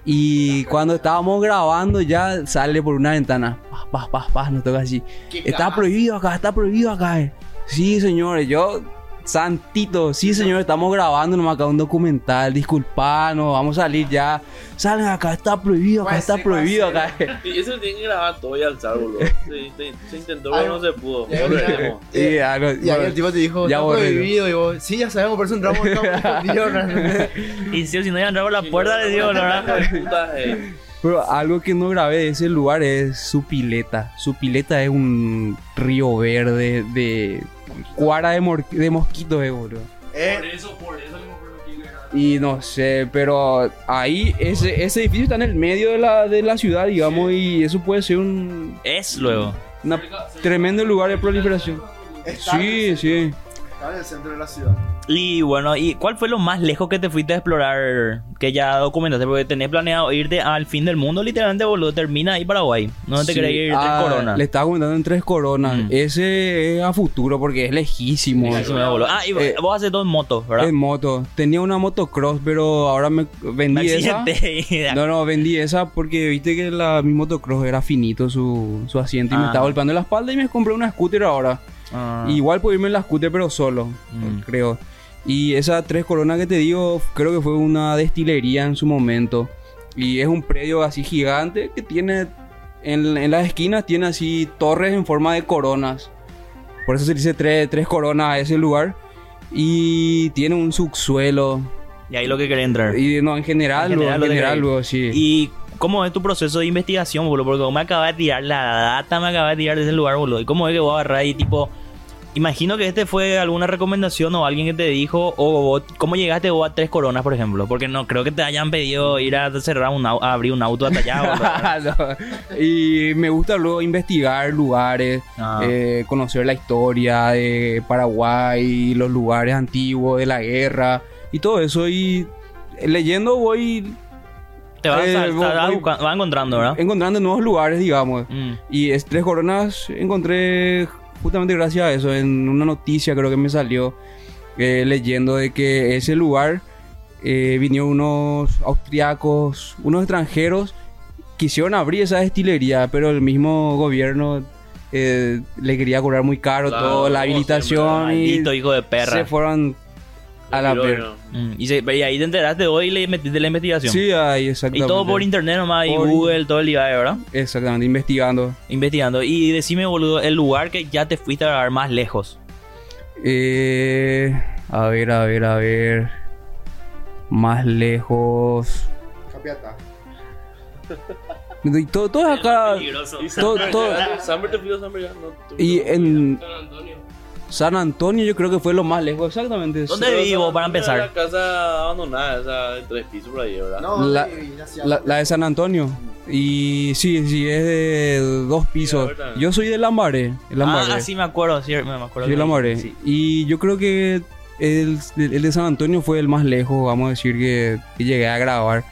Y cuando estábamos grabando ya sale por una ventana. Paz, paz, paz, paz, nos toca así. Está prohibido acá, está prohibido acá. eh. Sí, señores, yo... Santito, sí señor, estamos grabando nomás acá un documental, disculpanos, vamos a salir ya. Salen acá, está prohibido, acá Puede está prohibido ser. acá. Y eso lo tienen que grabar todo y alzar, boludo. Se, se- se intentó, pero no se pudo. ya, ya. Volveremos. Y algo- Y ahí el tipo te dijo, Ya está prohibido. Y vos, sí, ya sabemos, por eso entramos en campo escondido. ¿no? Y si, si no iba a entrar por la puerta, le digo, la verdad. Puta, eh. Pero algo que no grabé de ese lugar es su pileta. Su pileta es un río verde de cuara de, mor- de mosquitos, eh, boludo. Por Eh, eso, por eso le iba a Y no sé, pero ahí ese, ese edificio está en el medio de la, de la ciudad, digamos, y eso puede ser un Es luego. una tremendo lugar de proliferación. está Sí, sí. Está en el centro de la ciudad. Y bueno, ¿y cuál fue lo más lejos que te fuiste a explorar? Que ya documentaste, porque tenés planeado irte al fin del mundo, literalmente, boludo. Termina ahí Paraguay. No te Sí. querés ir Ah, tres coronas. Le estaba comentando en tres coronas. Mm. Ese es a futuro porque es lejísimo. Me voló. Ah, y Eh, vos haces todo en moto, ¿verdad? En moto. Tenía una motocross, pero ahora me vendí esa. accidente. No, no, vendí esa porque viste que la, mi motocross era finito su, su asiento y me Ah. estaba golpeando la espalda y me compré una scooter ahora. Ah. Igual puedo irme en la scooter pero solo, Mm. creo. Y esa tres coronas que te digo, creo que fue una destilería en su momento. Y es un predio así gigante que tiene, en, en las esquinas tiene así torres en forma de coronas. Por eso se dice tres, tres coronas a ese lugar. Y tiene un subsuelo. Y ahí lo que querés entrar. Y no, en general, En luego, general en luego, sí. ¿Y cómo es tu proceso de investigación, boludo? Porque vos me acabas de tirar la data, me acabas de tirar de ese lugar, boludo. ¿Y cómo es que vos agarrás y tipo... Imagino que este fue alguna recomendación o alguien que te dijo, o vos- ¿cómo llegaste vos a Tres Coronas, por ejemplo? Porque no creo que te hayan pedido ir a cerrar un au- a abrir un auto boludo. No. Y me gusta luego investigar lugares, Ah. eh, conocer la historia de Paraguay, los lugares antiguos de la guerra y todo eso. Y leyendo voy Te vas, eh, a, voy- vas voy- vas encontrando, ¿verdad? encontrando nuevos lugares, digamos. Mm. Y es Tres Coronas encontré justamente gracias a eso, en una noticia creo que me salió eh, leyendo de que ese lugar eh, vinieron unos austriacos, unos extranjeros, quisieron abrir esa destilería, pero el mismo gobierno eh, le quería cobrar muy caro Claro, toda la habilitación y Maldito hijo de perra. se fueron a la Pero, perra. Mm. Y, se- y ahí te enteraste hoy y le metiste la investigación. Sí, ahí y exactamente. todo por internet nomás, y Por- Google, todo el día, ¿verdad? Exactamente, investigando. Investigando. Y decime, boludo, el lugar que ya te fuiste a grabar más lejos. Eh, a ver, a ver, a ver. Más lejos. Capiata. Y todo, todo acá. Y Todo, todo- Samber te pido Samber ya. No, te Y en. San Antonio. San Antonio yo creo que fue lo más lejos, exactamente. ¿Dónde vivo para empezar? La casa abandonada, esa de tres pisos por ahí, ¿verdad? No, La- de San Antonio. Y sí, sí, es de dos pisos. Yo soy de Lambaré. Lambaré. Ah, sí me acuerdo, sí, me acuerdo. Que- de Lambaré. sí. Y yo creo que el, el de San Antonio fue el más lejos, vamos a decir, que, que llegué a grabar.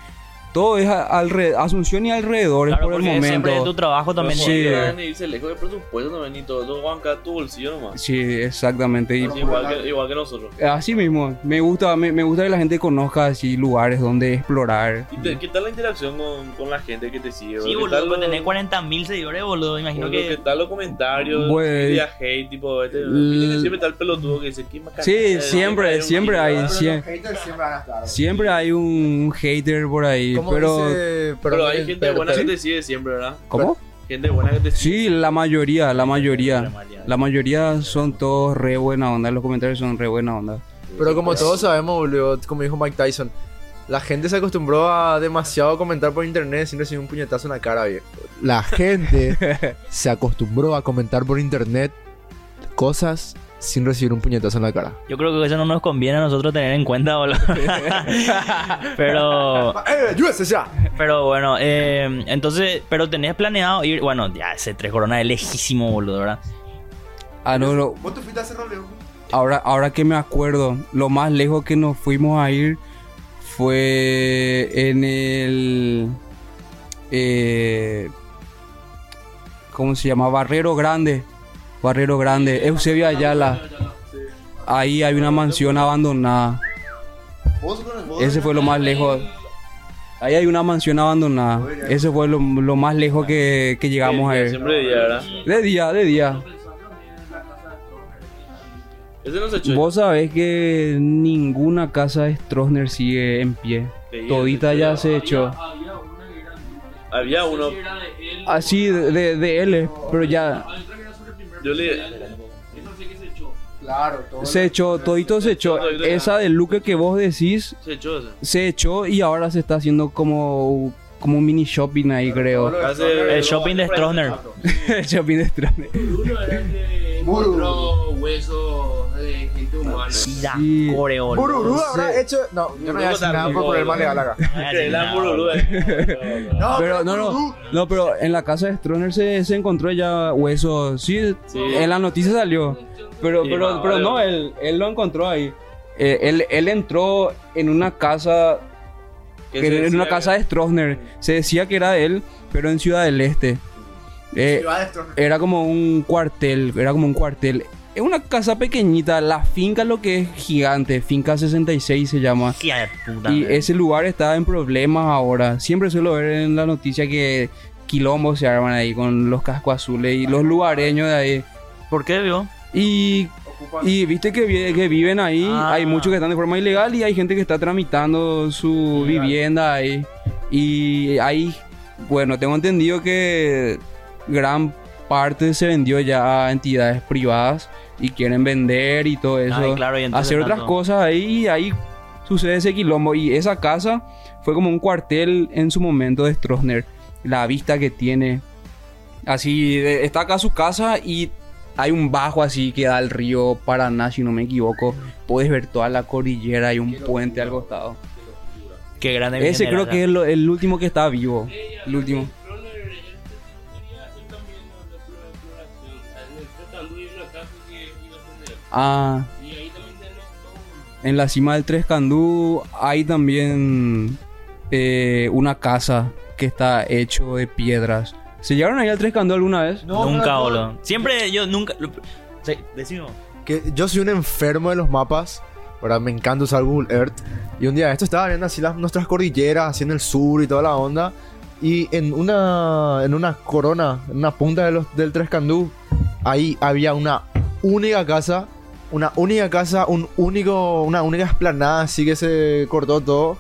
Todo es a- alre- Asunción y alrededores Claro, por el momento. siempre en tu trabajo también. Sí. van a irse lejos del presupuesto también y todo. Todo banca tu bolsillo nomás. Sí, exactamente. Y igual, que, igual que nosotros. así mismo, me gusta, me, me gusta que la gente conozca así lugares donde explorar. ¿Y te- qué tal la interacción con, con la gente que te sigue? Sí, ¿Qué boludo, tal pues lo- tenés 40.000 seguidores, boludo. Imagino boludo, ¿Qué que. tal los comentarios? Pues- Media hate, tipo, este, L- siempre está el pelotudo que dice, ¿qué macana? Sí, Eh, siempre, siempre hay, siempre. Siempre hay un hater por ahí, ¿Cómo pero... dice- Pero hay gente pero- buena que pero- te sigue siempre, ¿verdad? ¿Cómo? Gente buena que te sigue. Sí, la mayoría, la mayoría. La mayoría son todos re buena onda, los comentarios son re buena onda. Pero como todos sabemos, boludo, como dijo Mike Tyson, la gente se acostumbró a demasiado comentar por internet sin recibir un puñetazo en la cara, viejo. La gente se acostumbró a comentar por internet cosas sin recibir un puñetazo en la cara. Yo creo que eso no nos conviene a nosotros tener en cuenta, boludo. pero. ¡Eh, ayúdese ya! Pero bueno, eh, entonces. Pero tenés planeado ir. Bueno, ya ese 3 Corona es lejísimo, boludo, ¿verdad? Ah, no, no, ¿Vos te fuiste a Cerro León? ahora, ahora que me acuerdo, lo más lejos que nos fuimos a ir fue en el... Eh, ¿Cómo se llama? Barrero Grande. Barrero Grande. Eusebio Ayala. Ahí hay una mansión abandonada. Ese fue lo más lejos. Ahí hay una mansión abandonada. Ese fue lo, lo más lejos que, que llegamos a ir. Siempre de día, ¿verdad? De día, de día. Vos sabés que ninguna casa de Stroessner sigue en pie. Todita ya se echó. Había uno. Así de, de, de él, pero ya Yo le. Esa sí que se echó. Claro, todo. se echó, todito se echó. Esa del Luque que vos decís Se echó ese. se echó y ahora se está haciendo como, como un mini shopping ahí, creo. Hace- El shopping de Stroessner. shopping de Stroessner. Uno era el de gente Sida, Sí. Bururú habrá hecho. No, yo no voy a decir nada por poner mal legal acá. Hamburguero, eh. No, Pero no, no, no, pero en la casa de Stroessner se, se encontró ya huesos. Sí, Sí. en la noticia salió. Pero, Sí, pero, no, pero vale. no, él, él lo encontró ahí. Eh, él, él entró en una casa, Que en una casa de Stroessner. Se decía que era de él, pero en Ciudad del Este. Eh, era como un cuartel, era como un cuartel. Es una casa pequeñita, la finca lo que es gigante, finca 66 se llama. Puta. Y ese lugar está en problemas ahora. Siempre suelo ver en la noticia que quilombos se arman ahí con los cascos azules y los lugareños de ahí. ¿Por qué, vivo? Y, y viste que, vi- que viven ahí, Ah. hay muchos que están de forma ilegal y hay gente que está tramitando su vivienda ahí. Y hay, bueno, tengo entendido que gran parte se vendió ya a entidades privadas y quieren vender y todo eso. Ay, claro, y entonces hacer otras tanto- cosas ahí y ahí sucede ese quilombo. Y esa casa fue como un cuartel en su momento de Stroessner. La vista que tiene. Así, de- está acá su casa y hay un bajo así que da al río Paraná, si no me equivoco. Puedes ver toda la cordillera y un puente al costado. Qué grande Ese creo que es lo- el último que está vivo. El último. Ah, Y ahí también en la cima del Tres Candú hay también eh, una casa que está hecho de piedras. ¿Se llegaron ahí al Tres Candú alguna vez? nunca, boludo. Siempre, yo nunca. lo- Sí, decimos. Que yo soy un enfermo de los mapas. ¿verdad? Me encanta usar Google Earth. Y un día esto estaba viendo así las, nuestras cordilleras, así en el sur y toda la onda. Y en una, en una corona, en una punta de los, del Tres Candú, ahí había una única casa. Una única casa, un único, una única esplanada, así que se cortó todo.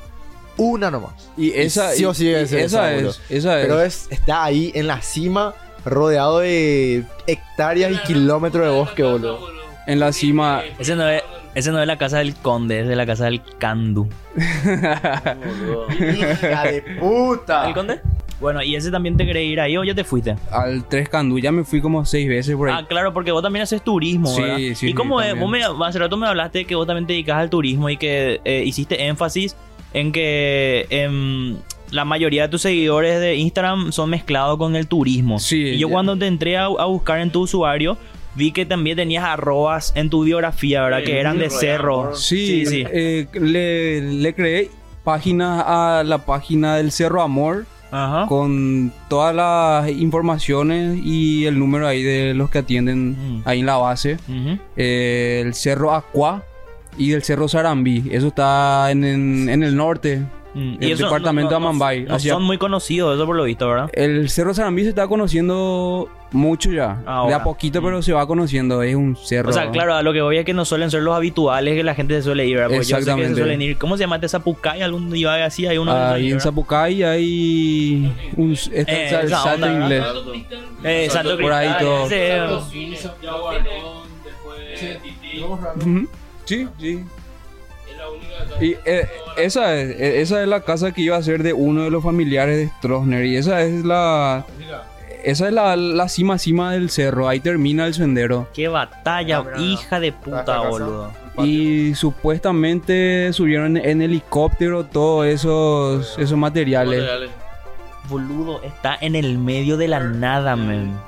Una nomás. Y esa, sí o sí y- es y esa, es, esa es. Pero es, está ahí en la cima, rodeado de hectáreas y kilómetros de bosque, boludo. en la cima. Ese no es. Ese no es la casa del conde, es la casa del candu. ¡Hija de puta! ¿El conde? Bueno, ¿y ese también te querés ir ahí o ya te fuiste? Al Tres Candú ya me fui como seis veces por ahí. Ah, claro, porque vos también haces turismo, Sí, ¿verdad? sí, ¿Y sí, cómo es? Vos me, hace rato me hablaste que vos también te dedicas al turismo y que eh, hiciste énfasis en que em, la mayoría de tus seguidores de Instagram son mezclados con el turismo. Sí, Y yo ya. cuando te entré a, a buscar en tu usuario, vi que también tenías arrobas en tu biografía, ¿verdad? Sí, que eran de cerro. Sí, sí, sí. eh, le, le creé páginas a la página del Cerro Amor Ajá. con todas las informaciones y el número ahí de los que atienden Mm. ahí en la base. Eh, el Cerro Aqua y el Cerro Sarambí. Eso está en, en- en el norte. Mm, El departamento de Amambay. No Hacia- son muy conocidos, eso por lo visto, ¿verdad? El Cerro Sarambí se está conociendo mucho ya. Ahora. De a poquito, pero se va conociendo. Es un cerro. O sea, claro, a lo que voy es que no suelen ser los habituales que la gente se suele ir, ¿verdad? Porque yo sé que se Exactamente. suelen ir. ¿Cómo se llama este Zapucay? ¿Algún día así? Hay uno Ahí en. Zapucay hay un Eh, salto onda, inglés. Eh, Santo Por ahí Cristal, todo. Ujú. Sí, sí. Y eh, esa, es, eh, esa es la casa que iba a ser de uno de los familiares de Stroessner. Y esa es la. Esa es la, la cima cima del cerro. Ahí termina el sendero. Qué batalla, Ah, hija de puta, boludo. Y supuestamente subieron en helicóptero todos esos, esos materiales. Materiales. Boludo, está en el medio de la nada, man.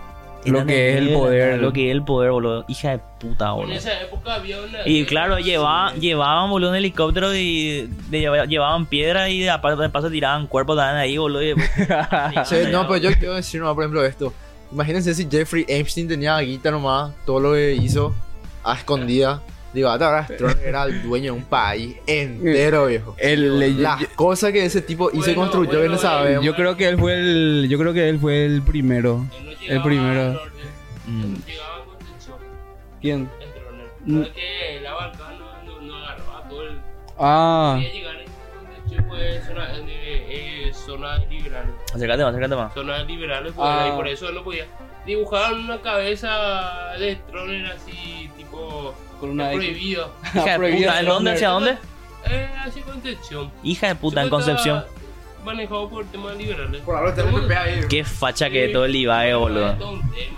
Lo en que es el la poder. Lo que es el poder, boludo. Hija de puta, En boludo. esa época había una. Y claro, llevaba, llevaban, boludo, un helicóptero y de- lleva- llevaban piedra y de, aparte de paso tiraban cuerpos también ahí, boludo. y Sí, no, pero yo quiero decir nomás, por ejemplo, esto. Imagínense si Jeffrey Epstein tenía guita nomás, todo lo que hizo a escondida. Digo, ahora era el dueño de un país entero, viejo. El- Las cosas que ese tipo hizo y Bueno, construyó bueno, no sabemos. yo creo que él fue el. Yo creo que él fue el primero. El primero. Mm. Llegaba a Concepción, ¿Quién? Mm. No es que el Abarcán no, no, no agarraba todo el. Ah, Quería llegar Concepción, pues, zona, eh, eh, zonas liberales. Acércate más, acércate más. Zonas liberales, pues, Ah. y por eso él no podía. Dibujaban una cabeza de Stroessner así, tipo. Con una prohibido. Hija de puta, ¿en dónde? ¿Hacia dónde? Eh, hacia Concepción. Hija de puta, en Concepción. Manejado por temas liberales. Por ahora tenemos que ahí. Qué facha que todo el Ibae, boludo.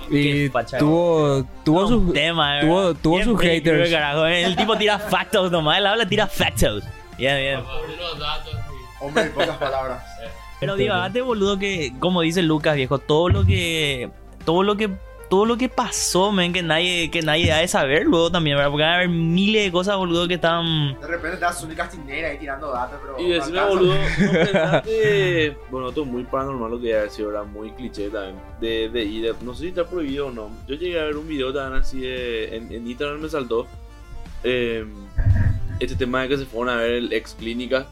Y Qué facha. tuvo, tuvo sus. tema, tuvo- tuvo sus haters. carajo. El tipo tira factos nomás, él habla tira factos. Bien, bien. Hombre, en pocas palabras. Pero dígate, boludo, que como dice Lucas, viejo, todo lo que. Todo lo que. Todo lo que pasó, men, que nadie, que nadie ha de saber luego también, ¿verdad? Porque van a haber miles de cosas, boludo, que están. De repente te das única castinera ahí tirando datos, pero. Y decime, boludo, ¿no pensaste? Bueno, esto es muy paranormal lo que iba a decir, ahora muy cliché también. De, de, y de- no sé si está prohibido o no. Yo llegué a ver un video también así de. En, en Instagram me saltó. eh, este tema de que se fueron a ver el ex clínica.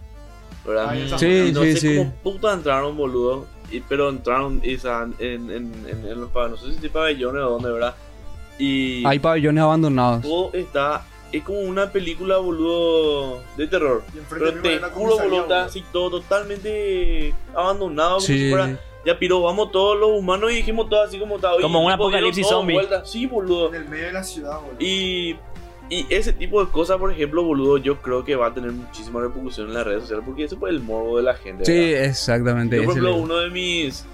¿Verdad? Ay, Sí, no sí, sé sí. cómo puta entraron, boludo. Y, pero entraron y, sea, en, en, en, en los pabellones, no sé si pabellones o dónde, ¿verdad? Y Hay pabellones abandonados. todo está. Es como una película, boludo, de terror. Pero te juro, boludo, está así todo totalmente abandonado. Como Sí. si fuera, ya piró, vamos todos los humanos y dijimos todo así como estaba. Como un apocalipsis zombie. vuelta. Sí, boludo. En el medio de la ciudad, boludo. Y, y ese tipo de cosas, por ejemplo, boludo, yo creo que va a tener muchísima repercusión en las redes sociales porque eso fue el morbo de la gente. Sí, ¿verdad? exactamente. Yo, por ejemplo, uno de mis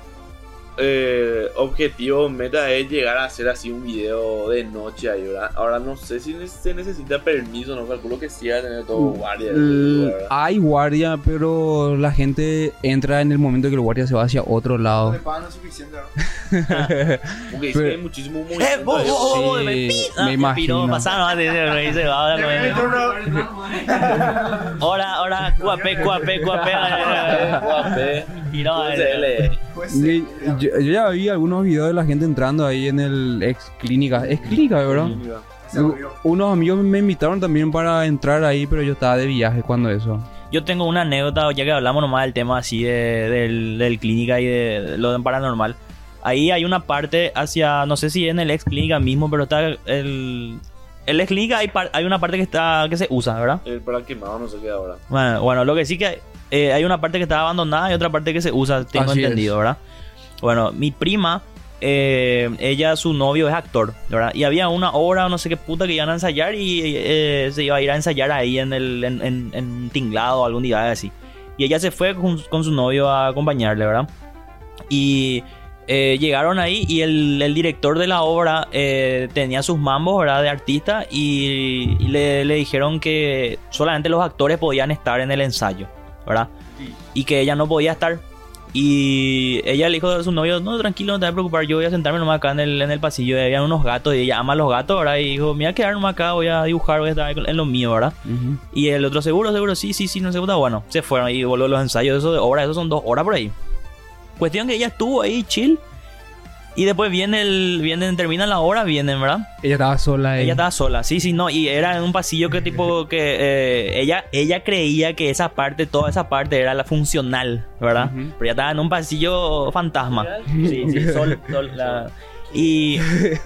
eh, objetivos, meta es llegar a hacer así un video de noche ahí, ¿verdad? Ahora no sé si se necesita permiso, no calculo que sí va a tener todo guardia. L- ¿verdad? Hay guardia, pero la gente entra en el momento que el guardia se va hacia otro No lado. le pagan lo suficiente, ¿no? Porque dice que pero- hay muchísimo ¡Eh, movimiento. ahí. vos, vos, me pi- me Ah, ya imagino. se va, habla con él. Ahora, ahora, cuapé, cuapé, cuapé. Piró, Yo, yo ya vi algunos videos de la gente entrando ahí en el ex clínica. Es clínica, ¿verdad? se abrió. Unos amigos me invitaron también para entrar ahí, pero yo estaba de viaje cuando eso. Yo tengo una anécdota, ya que hablamos nomás del tema así de, del, del clínica y de, lo de paranormal. Ahí hay una parte hacia, no sé si en el ex clínica mismo, pero está el... El ex clínica hay, par- hay una parte que está que se usa, ¿verdad? El para quemado no sé qué ahora. Bueno, bueno, lo que sí que eh, hay una parte que está abandonada y otra parte que se usa, tengo Así entendido, ¿verdad? Bueno, mi prima, eh, ella, su novio es actor, ¿verdad? Y había una obra, no sé qué puta, que iban a ensayar y eh, se iba a ir a ensayar ahí en el en, en, en tinglado o algún día así. Y ella se fue con, con su novio a acompañarle, ¿verdad? Y eh, llegaron ahí y el, el director de la obra eh, tenía sus mambos, ¿verdad? De artista y, y le, le dijeron que solamente los actores podían estar en el ensayo, ¿verdad? Y que ella no podía estar. Y ella le dijo a su novio, no, tranquilo, no te vas a preocupar, yo voy a sentarme nomás acá en el, en el pasillo. Y había unos gatos y ella ama los gatos, ¿verdad? Y dijo, me voy a quedar nomás acá, voy a dibujar, voy a estar en lo mío, ¿verdad? Y el otro, seguro, seguro, sí, sí, sí, no sé, puta, bueno, se fueron y volvió los ensayos, eso de obra, esos son dos horas por ahí. Cuestión que ella estuvo ahí chill. Y después viene el, vienen, terminan la obra, vienen, ¿verdad? Ella estaba sola ahí. Ella estaba sola, sí, sí, no, y era en un pasillo que tipo que eh, ella, ella creía que esa parte, toda esa parte era la funcional, ¿verdad? Pero ella estaba en un pasillo fantasma. Sí, sí, sol, sol, la- Y,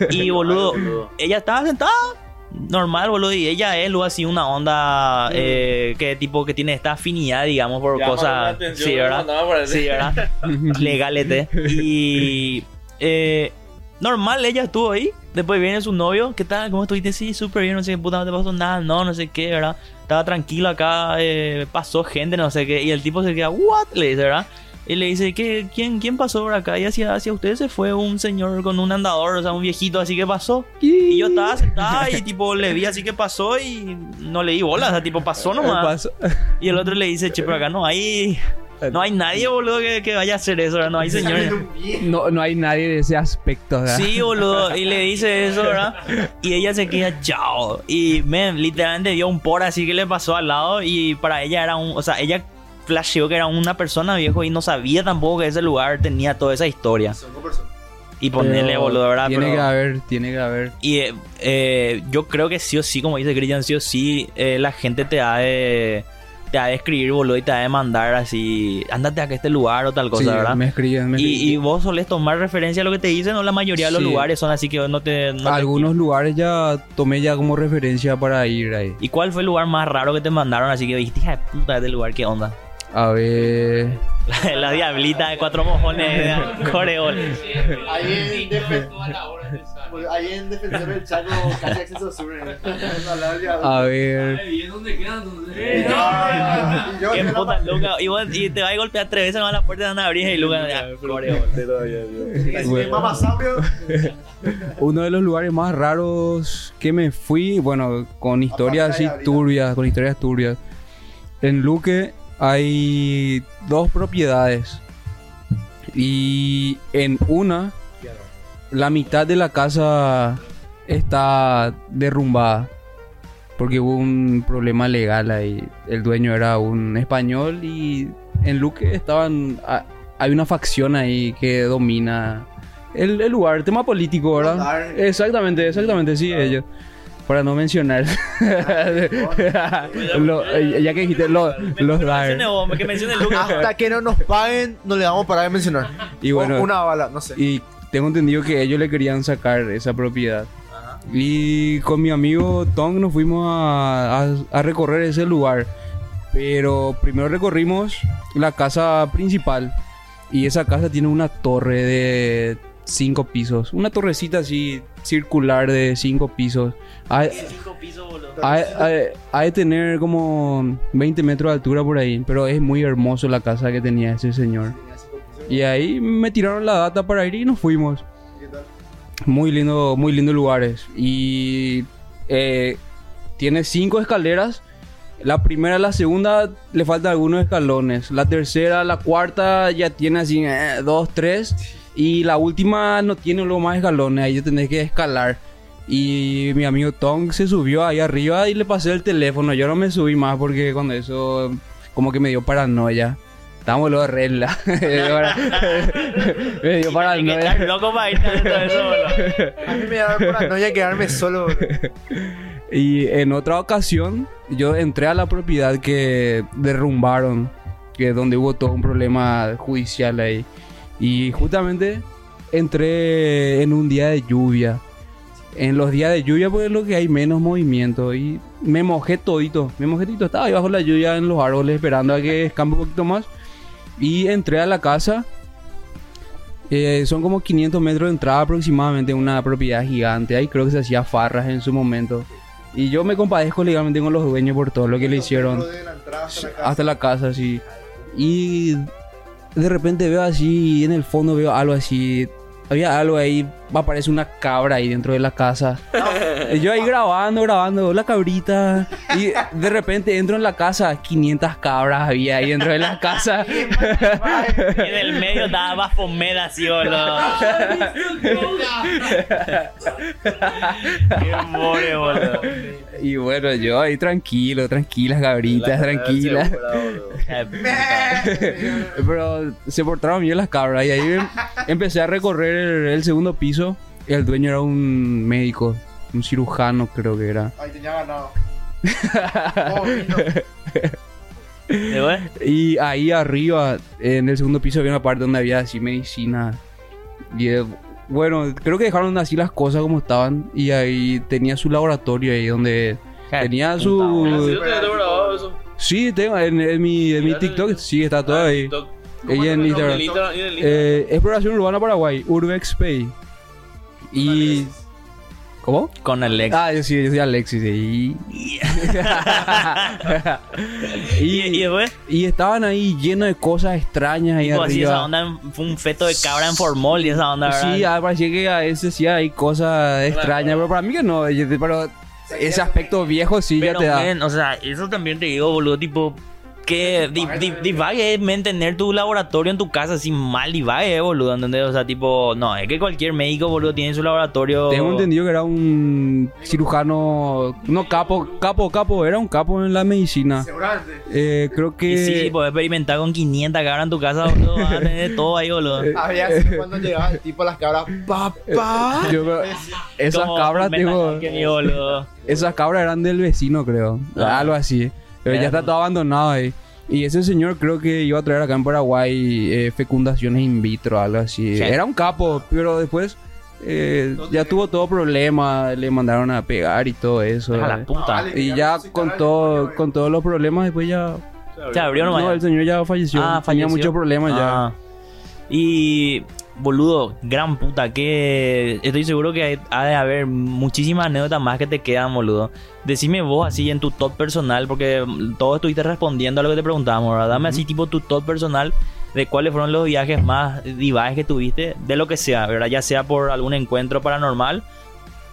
y boludo, ella estaba sentada normal, boludo, y ella es luego así una onda eh, que tipo que tiene esta afinidad, digamos, por la cosas, sí, ¿verdad? Sí, ¿verdad? Legalete. Y eh, normal, ella estuvo ahí. Después viene su novio. ¿Qué tal? ¿Cómo estuviste? Sí, súper bien. No sé qué puta, no te pasó nada. No, no sé qué, ¿verdad? Estaba tranquilo acá. eh, pasó gente, no sé qué. Y el tipo se queda, ¿what? Le dice, ¿verdad? Y le dice, ¿qué, quién, ¿quién pasó por acá? Y hacia, hacia ustedes se fue un señor con un andador, o sea, un viejito así que pasó. Y yo estaba sentada y tipo le vi así que pasó y no le di bola, o sea, tipo pasó nomás. Pasó. Y el otro le dice, che, pero acá no hay. No hay nadie, boludo, que, que vaya a hacer eso, ¿verdad? No hay señores. No, no hay nadie de ese aspecto, ¿verdad? Sí, boludo. Y le dice eso, ¿verdad? Y ella se queda, chao. Y, men, literalmente dio un por así que le pasó al lado. Y para ella era un. O sea, ella flasheó que era una persona viejo y no sabía tampoco que ese lugar tenía toda esa historia. Y ponerle, boludo, ¿verdad? Tiene Pero- que haber, tiene que haber. y eh, eh, yo creo que sí o sí, como dice Christian, sí o sí, eh, la gente te ha de. Te ha de escribir, boludo, y te ha de mandar así. Ándate a este lugar o tal cosa, Sí, ¿verdad? me escriben, me Y, y escriben. vos solés tomar referencia a lo que te dicen, o la mayoría de los Sí. lugares son así que no te. no te- Algunos lugares ya tomé ya como referencia para ir ahí. ¿Y cuál fue el lugar más raro que te mandaron? Así que dijiste, hija de puta, este lugar, ¿qué onda? A ver. La, la diablita de cuatro mojones de coreol. Ahí toda la hora de Ahí en Defensor del Chaco, casi acceso sur. eh. A ver. ¿Y es donde quedan? Yo, Qué puta. Y, vos- y te va a golpear tres veces más la puerta de una abrir y sabio. Uno de los lugares más raros que me fui, bueno, con historias así turbias, con historias turbias. En Luque hay dos propiedades. Y en una, la mitad de la casa está derrumbada. Porque hubo un problema legal ahí. El dueño era un español y en Luque estaban... a- Hay una facción ahí que domina el, el lugar, tema político, ¿verdad? Exactamente, exactamente, sí, ellos. Para no mencionar. Lo- eh, ya que dijiste lo- los Que dar. Hasta que no nos paguen, no le vamos a parar de mencionar. Y bueno, O una bala, no sé. y tengo entendido que ellos le querían sacar esa propiedad. Y con mi amigo Tom nos fuimos a, a- a recorrer ese lugar. Pero primero recorrimos la casa principal. Y esa casa tiene una torre de cinco pisos. Una torrecita así circular de cinco pisos. Ha, Cinco pisos, boludo. ha- ha- ha de tener como 20 metros de altura por ahí. Pero es muy hermoso la casa que tenía ese señor. Y ahí me tiraron la data para ir y nos fuimos. Muy lindo, muy lindos lugares. Y eh, tiene cinco escaleras. La primera, la segunda le faltan algunos escalones. La tercera, la cuarta ya tiene así eh, dos, tres. Y la última no tiene luego más escalones. Ahí tenés que escalar. Y mi amigo Tom se subió ahí arriba y le pasé el teléfono. Yo no me subí más porque con eso como que me dio paranoia. Estábamos luego de regla. me dio paranoia. loco para irte adentro de eso. A mí me da paranoia quedarme solo. Y en otra ocasión, yo entré a la propiedad que derrumbaron, que es donde hubo todo un problema judicial ahí. Y justamente entré en un día de lluvia. En los días de lluvia, pues es lo que hay menos movimiento. Y me mojé todito, me mojé todito. Estaba ahí bajo la lluvia en los árboles esperando a que escampe un poquito más. Y entré a la casa. Eh, son como 500 metros de entrada aproximadamente, una propiedad gigante. Ahí creo que se hacía farras en su momento. Y yo me compadezco legalmente con los dueños por todo lo que le hicieron la hasta la casa. hasta la casa, sí. Y de repente veo así, en el fondo veo algo así. Había algo ahí, aparece una cabra ahí dentro de la casa. Yo ahí grabando, grabando, la cabrita. Y de repente entro en la casa, 500 cabras había ahí dentro de la casa. Y en el medio estaba Baphomet así, boludo. Qué more, boludo. Y bueno, yo ahí tranquilo, tranquilas, cabritas, tranquilas. Pero se portaron bien las cabras. Y ahí em- empecé a recorrer el, el segundo piso. El dueño era un médico, un cirujano creo que era. Ahí tenía ganado. Oh. ¿Y ahí arriba, en el segundo piso, había una parte donde había así medicina. Y eh, bueno, creo que dejaron así las cosas como estaban. Y ahí tenía su laboratorio ahí donde tenía ¿Sí, su... Sí, tengo en, en mi, en mi TikTok, sí, está todo Ah, ahí. Y en Instagram. Eh, Exploración Urbana Paraguay, Urbex Pay. Y... ¿Cómo? Con Alex. Ah, yo sí, yo soy Alexis. Y... y, y, y estaban ahí llenos de cosas extrañas ahí tipo así, esa onda fue un feto de cabra en formol y esa onda, ¿verdad? Sí, ah, parecía que a veces sí hay cosas extrañas, pero para mí que no. yo- Pero ese aspecto viejo sí Pero, ya te da. o sea, eso también te digo, boludo, tipo, que di- di- divague es men, tener tu laboratorio en tu casa así mal divague, eh, boludo, ¿entendés? O sea, tipo, no, es que cualquier médico, boludo, tiene su laboratorio. Tengo entendido que era un cirujano, no capo, capo, capo, era un capo en la medicina. Seguramente. Eh, creo Y que sí, podés experimentar con 500 cabras en tu casa, boludo, vas a tener todo ahí, boludo. Había así cuando llegaba el tipo a las cabras. ¡Papá! yo creo- esas Como cabras, boludo. esas cabras eran del vecino, creo, Ah. algo así. Pero ya está todo abandonado ahí. Y ese señor creo que iba a traer acá en Paraguay eh, fecundaciones in vitro, algo así. Sí. Era un capo, pero después eh, ya tuvo todo problema, le mandaron a pegar y todo eso. A la eh. puta. Y ya con todo, con todos los problemas después ya... Se abrió nomás. No, el señor ya falleció. Ah, Tenía falleció. muchos problemas ya. Ah. Y, boludo, gran puta, que estoy seguro que ha de haber muchísimas anécdotas más que te quedan, boludo. Decime vos así en tu top personal, porque mm, todo estuviste respondiendo a lo que te preguntábamos, ¿verdad? Dame así tipo tu top personal de cuáles fueron los viajes más divajes que tuviste, de lo que sea, ¿verdad? Ya sea por algún encuentro paranormal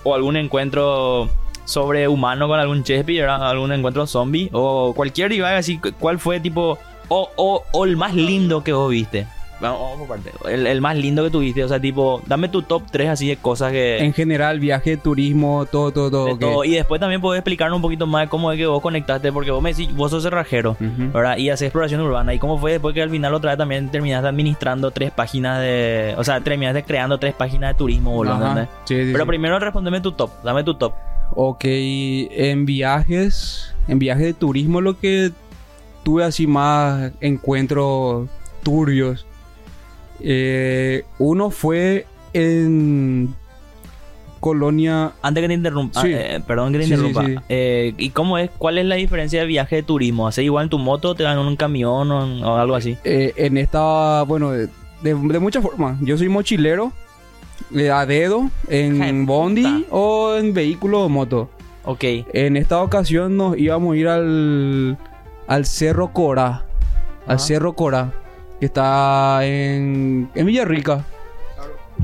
o algún encuentro sobrehumano con algún chespi, ¿verdad? Algún encuentro zombie o cualquier divaje así, ¿cuál fue tipo o, o, o el más lindo que vos viste? Vamos, vamos por parte. El, el más lindo que tuviste, o sea, tipo, dame tu top 3 así de cosas que... En general, viaje, turismo, todo, todo, todo. de ok. todo. Y después también podés explicarnos un poquito más de cómo es que vos conectaste, porque vos me decís, vos sos cerrajero. ¿verdad? Y haces exploración urbana. ¿Y cómo fue después que al final otra vez también terminaste administrando tres páginas de... O sea, terminaste creando tres páginas de turismo, boludo. Sí, sí, Pero sí. primero respondeme tu top, dame tu top. Ok, en viajes, en viajes de turismo lo que tuve así más encuentros turbios. Eh, uno fue en Colonia... Antes que te interrumpa, Sí. eh, perdón que te Sí, interrumpa. sí. Eh, ¿Y cómo es? ¿Cuál es la diferencia de viaje de turismo? ¿Haces igual en tu moto, te dan en un camión o, en- o algo así? eh, en esta, bueno, de, de- de muchas formas. Yo soy mochilero, a dedo, en bondi puta. o en vehículo o moto. Ok. En esta ocasión nos íbamos a ir al, al Cerro Cora. Al Ajá. Cerro Cora. Que está en, en Villarrica.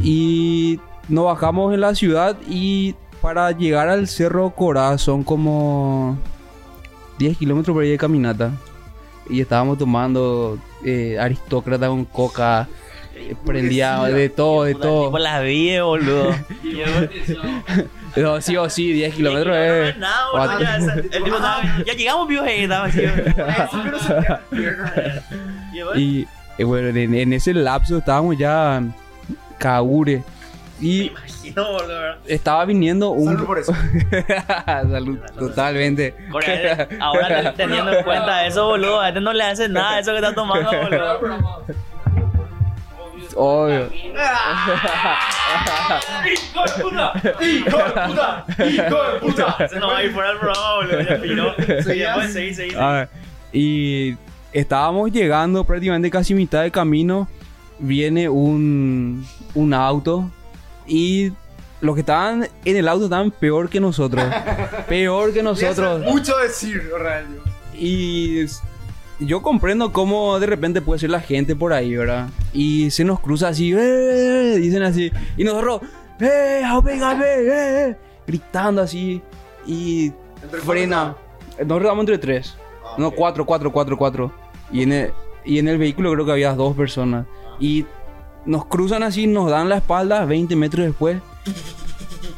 Y nos bajamos en la ciudad y para llegar al Cerro Cora son como 10 kilómetros por ahí de caminata. Y estábamos tomando eh, aristócrata con coca. eh, Prendía de todo, de todo. Tipo las vi, boludo. No, sí o sí, 10 kilómetros es... Nada, boludo, ya, el tipo estaba- ya llegamos, viejo, estaba así. Y eh, bueno, en, en ese lapso estábamos ya Kaure. Y imagino, boludo. estaba viniendo un. Salud por eso. Salud, totalmente. Ahora, Ahora te- teniendo en cuenta eso, boludo, a este no le hace nada eso que está tomando, boludo. Obvio. Se nos va a ir fuera del programa, boludo. Ya piró. Sí, después seguí, seguí, seguí. A ver, y estábamos llegando prácticamente casi mitad de camino. Viene un, un auto y los que estaban en el auto estaban peor que nosotros. peor que nosotros. Mucho decir, Rayo. Y yo comprendo cómo de repente puede ser la gente por ahí, ¿verdad? Y se nos cruza así, "Eh", dicen así. Y nosotros, ¡eh, venga, eh, eh", gritando así. Y frena. Nos rodamos entre tres. no, cuatro, cuatro, cuatro, cuatro. Y en, el, y en el vehículo creo que había dos personas. Y nos cruzan así, nos dan la espalda 20 metros después.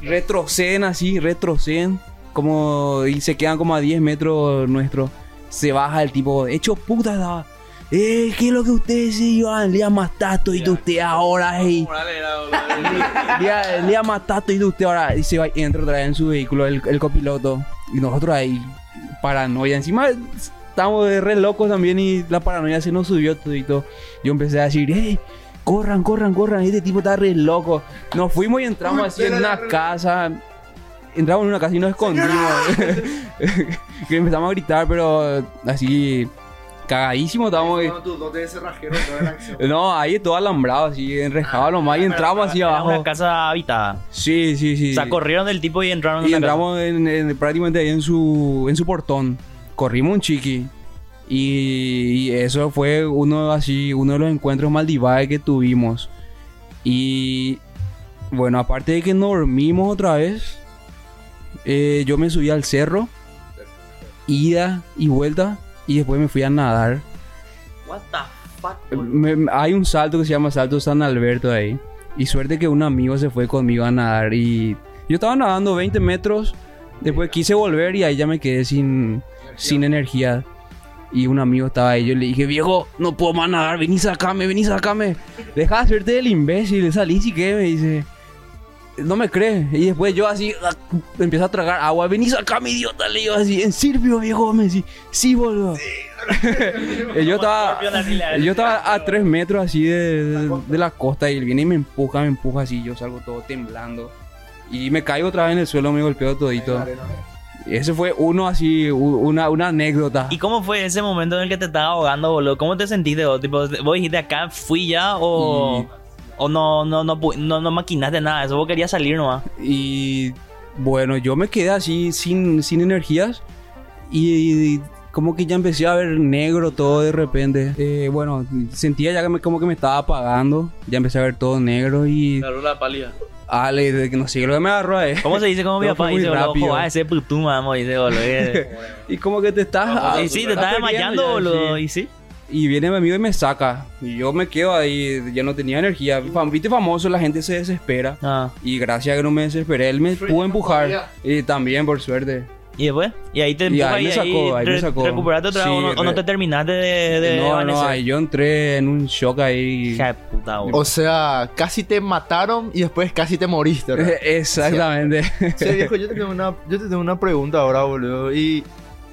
Retroceden así, retroceden. Como, y se quedan como a 10 metros nuestros. Se baja el tipo, hecho puta, eh, ¿qué es lo que ustedes se iban? Le matato y de usted ahora, hey. Le, le matato y de usted ahora. Y se va y entra otra vez en su vehículo, el, el copiloto. Y nosotros ahí, paranoia. Encima estábamos de re locos también y la paranoia se nos subió todito. Yo empecé a decir, hey, corran, corran, corran. Este tipo está re loco. Nos fuimos y entramos así en una casa. Entramos en una casa y nos escondimos. que empezamos a gritar, pero así cagadísimo estábamos. Dotes de. No, ahí todo alambrado, así, enrejado nomás y entramos así abajo. una casa habitada. Sí, sí, sí. O sea, corrieron del tipo y entraron en Y la casa. entramos en, en- prácticamente ahí en su, en su portón. Corrimos un chiqui. Y, y eso fue uno así, uno de los encuentros maldivares que tuvimos. Y bueno, aparte de que nos dormimos otra vez, eh, yo me subí al cerro, ida y vuelta, y después me fui a nadar. What the fuck, Eh, me- hay un salto que se llama Salto San Alberto ahí. Y suerte que un amigo se fue conmigo a nadar. Y yo estaba nadando 20 metros. Después quise volver y ahí ya me quedé sin, sin energía. Y un amigo estaba ahí. Yo le dije, viejo, no puedo más nadar. Vení, sacame, vení, sacame. Deja de hacerte el imbécil. Salí si que me dice. No me cree. Y después yo así ah, empiezo a tragar agua. Vení, sacame, idiota. Le digo así, en serio, viejo. Me dice, sí, boludo. Y yo estaba, yo estaba a tres metros así de, de- de la costa y él viene y me empuja, me empuja así, yo salgo todo temblando. Y me caigo otra vez en el suelo, me golpeo todito. Y ese fue uno así, una, una anécdota. ¿Y cómo fue ese momento en el que te estabas ahogando, boludo? ¿Cómo te sentiste vos? Tipo, ¿Vos dijiste acá fui ya o, Y- o no, no, no, no, no maquinaste nada? Eso vos querías salir nomás. Y bueno, yo me quedé así sin, sin energías y, como que ya empecé a ver negro todo de repente. Eh, bueno, sentía ya que me- como que me estaba apagando, ya empecé a ver todo negro y... Agarró la pálida. Ale, de que no sé, lo que me agarró ahí. ¿Cómo se dice como mi papá dice, rápido. Ojo, ah, ese putum, vamos, dice, boludo. Y Y como que te estás... ah, sí, te estás desmayando, boludo. Y sí. Y viene mi amigo y me saca. Y yo me quedo ahí, ya no tenía energía. Viste famoso, la gente se desespera. Ah. Y gracias a que no me desesperé, él me pudo empujar. Y también, por suerte. ¿Y después? Y ahí te Y ahí me ahí, sacó, ahí me re- sacó. recuperaste otra vez Sí, o, no, o te terminaste de, de no, no, ahí yo entré en un shock ahí. Hija de puta, boludo. O sea, casi te mataron y después casi te moriste, ¿verdad? Exactamente. Sí, viejo, yo te tengo una, yo te tengo una pregunta ahora, boludo. ¿Y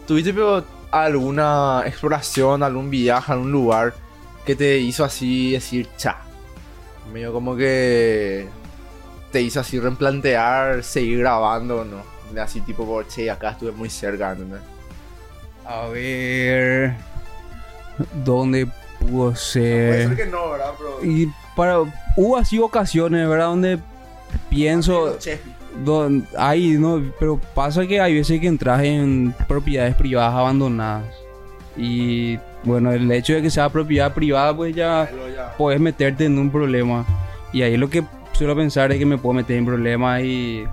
tuviste pero, alguna exploración, algún viaje, algún lugar que te hizo así decir, cha? Medio como que te hizo así replantear, seguir grabando, o ¿no? Así tipo, por, che, acá estuve muy cerca, ¿entendés? A ver. ¿Dónde pudo Puede ser? ser que no, ¿verdad? Pero... Y para. Hubo así ocasiones, ¿verdad? Donde pienso. Don, hay, no, pero pasa que hay veces que entras en propiedades privadas abandonadas. Y bueno, el hecho de que sea propiedad privada, pues ya ya. puedes meterte en un problema. Y ahí lo que suelo pensar es que me puedo meter en problemas y,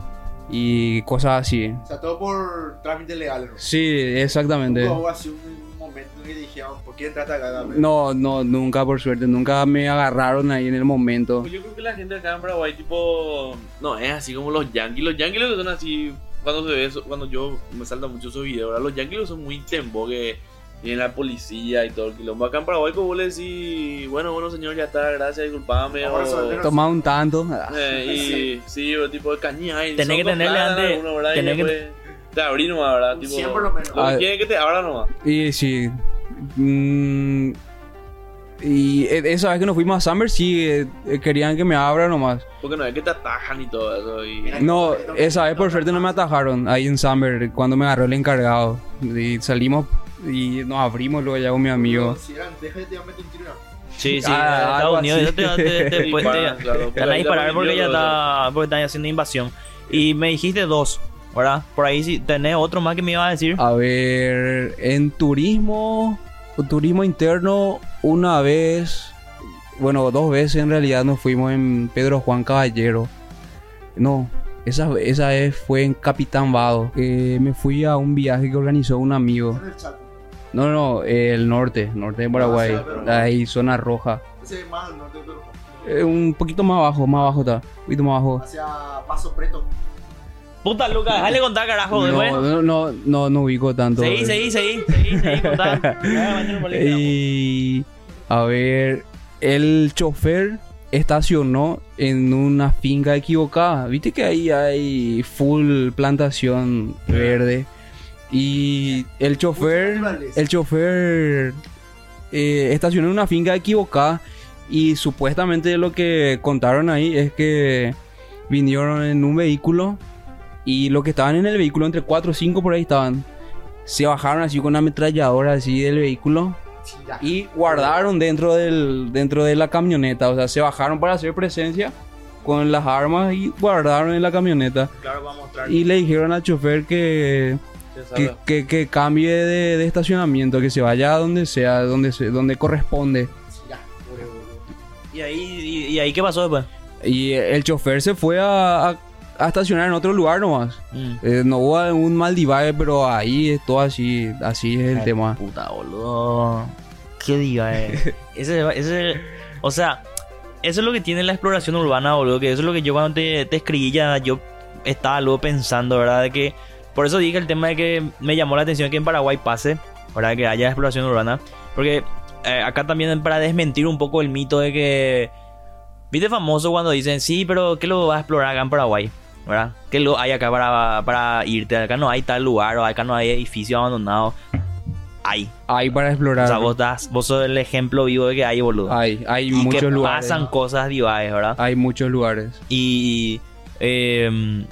y cosas así. O sea, todo por trámites legales, ¿no? Sí, exactamente. Hubo así un momento en que dijeron, ¿por qué entraste acá? Gabriel?" No, no, nunca por suerte, nunca me agarraron ahí en el momento. Pues yo creo que la gente acá en Paraguay, tipo, no es así como los yankees. Los que son así, cuando se ve eso, cuando yo me salta mucho esos videos, ¿verdad? los que son muy tembo, que viene la policía y todo el quilombo. Acá en Paraguay, como vos le decís, bueno, bueno, señor, ya está, gracias, disculpame. Ahora o-. Toma un tanto. eh, y sí, o tipo de caña. y Tenés que tenerle antes- alguno, ¿verdad? Y tenés que- Te abrí nomás, ¿verdad? Tipo, por lo menos. Ah, que quieren que te abra nomás. Y sí. mm, y e- esa vez que nos fuimos a Summer, sí, eh, eh, querían que me abra nomás. Porque no es que te atajan y todo eso. Y... No, esa vez por suerte no me atajaron ahí en Summer cuando me agarró el encargado. Y salimos y nos abrimos luego ya con mi amigo. Sí, sí, Ah, en Estados Unidos te, te, te, te- Disparan, te- claro, te porque van a ahí disparar está porque ya está, porque están haciendo invasión. Y me dijiste dos, ¿verdad? Por ahí sí tenés otro más que me ibas a decir. A ver, en turismo, turismo interno, una vez, bueno, dos veces en realidad nos fuimos en Pedro Juan Caballero. No, esa, esa vez fue en Capitán Vado. Eh, me fui a un viaje que organizó un amigo. No, no, eh, el norte, norte de Paraguay. Ah, sí, ahí, zona roja. Ese más al norte, pero Eh, un poquito más abajo, más abajo está. Un poquito más abajo. hacia Paso Preto. Puta Lucas, déjale contar, carajo. No, no, no, no, no ubico tanto. Seguí, seguí, seguí, seguí, seguí, ahí, Y a ver, el chofer estacionó en una finca equivocada. Viste que ahí hay full plantación verde. Y el chofer, el chofer eh, estacionó en una finca equivocada. Y supuestamente lo que contaron ahí es que vinieron en un vehículo. Y los que estaban en el vehículo, entre 4 o 5 por ahí estaban. Se bajaron así con una ametralladora así del vehículo y guardaron dentro del dentro de la camioneta, o sea, se bajaron para hacer presencia con las armas y guardaron en la camioneta Claro, vamos a y le dijeron al chofer que que, que- que cambie de, de estacionamiento, que se vaya a donde sea, donde se, donde corresponde. ¿Y ahí, y, y ahí qué pasó después? Y el chofer se fue a, a- a estacionar en otro lugar nomás. Mm. Eh, no hubo un mal divague, pero ahí es todo así, así es el Ay, tema. Puta, boludo. ¿Qué diga, eh? ese, ese, o sea, eso es lo que tiene la exploración urbana, boludo. Que eso es lo que yo cuando te, te escribí ya, yo estaba luego pensando, ¿verdad? De que, por eso dije el tema de que me llamó la atención que en Paraguay pase, ¿verdad? Que haya exploración urbana. Porque eh, acá también para desmentir un poco el mito de que... ¿Viste famoso cuando dicen, sí, pero ¿qué lo vas a explorar acá en Paraguay? ¿Verdad? ¿Qué lo hay acá para, para irte? Acá no hay tal lugar o acá no hay edificio abandonado. Hay. Hay para explorar. O sea, vos, das, vos sos el ejemplo vivo de que hay, boludo. hay, hay y muchos que lugares. pasan cosas divaes, ¿verdad? Hay muchos lugares. Y eh,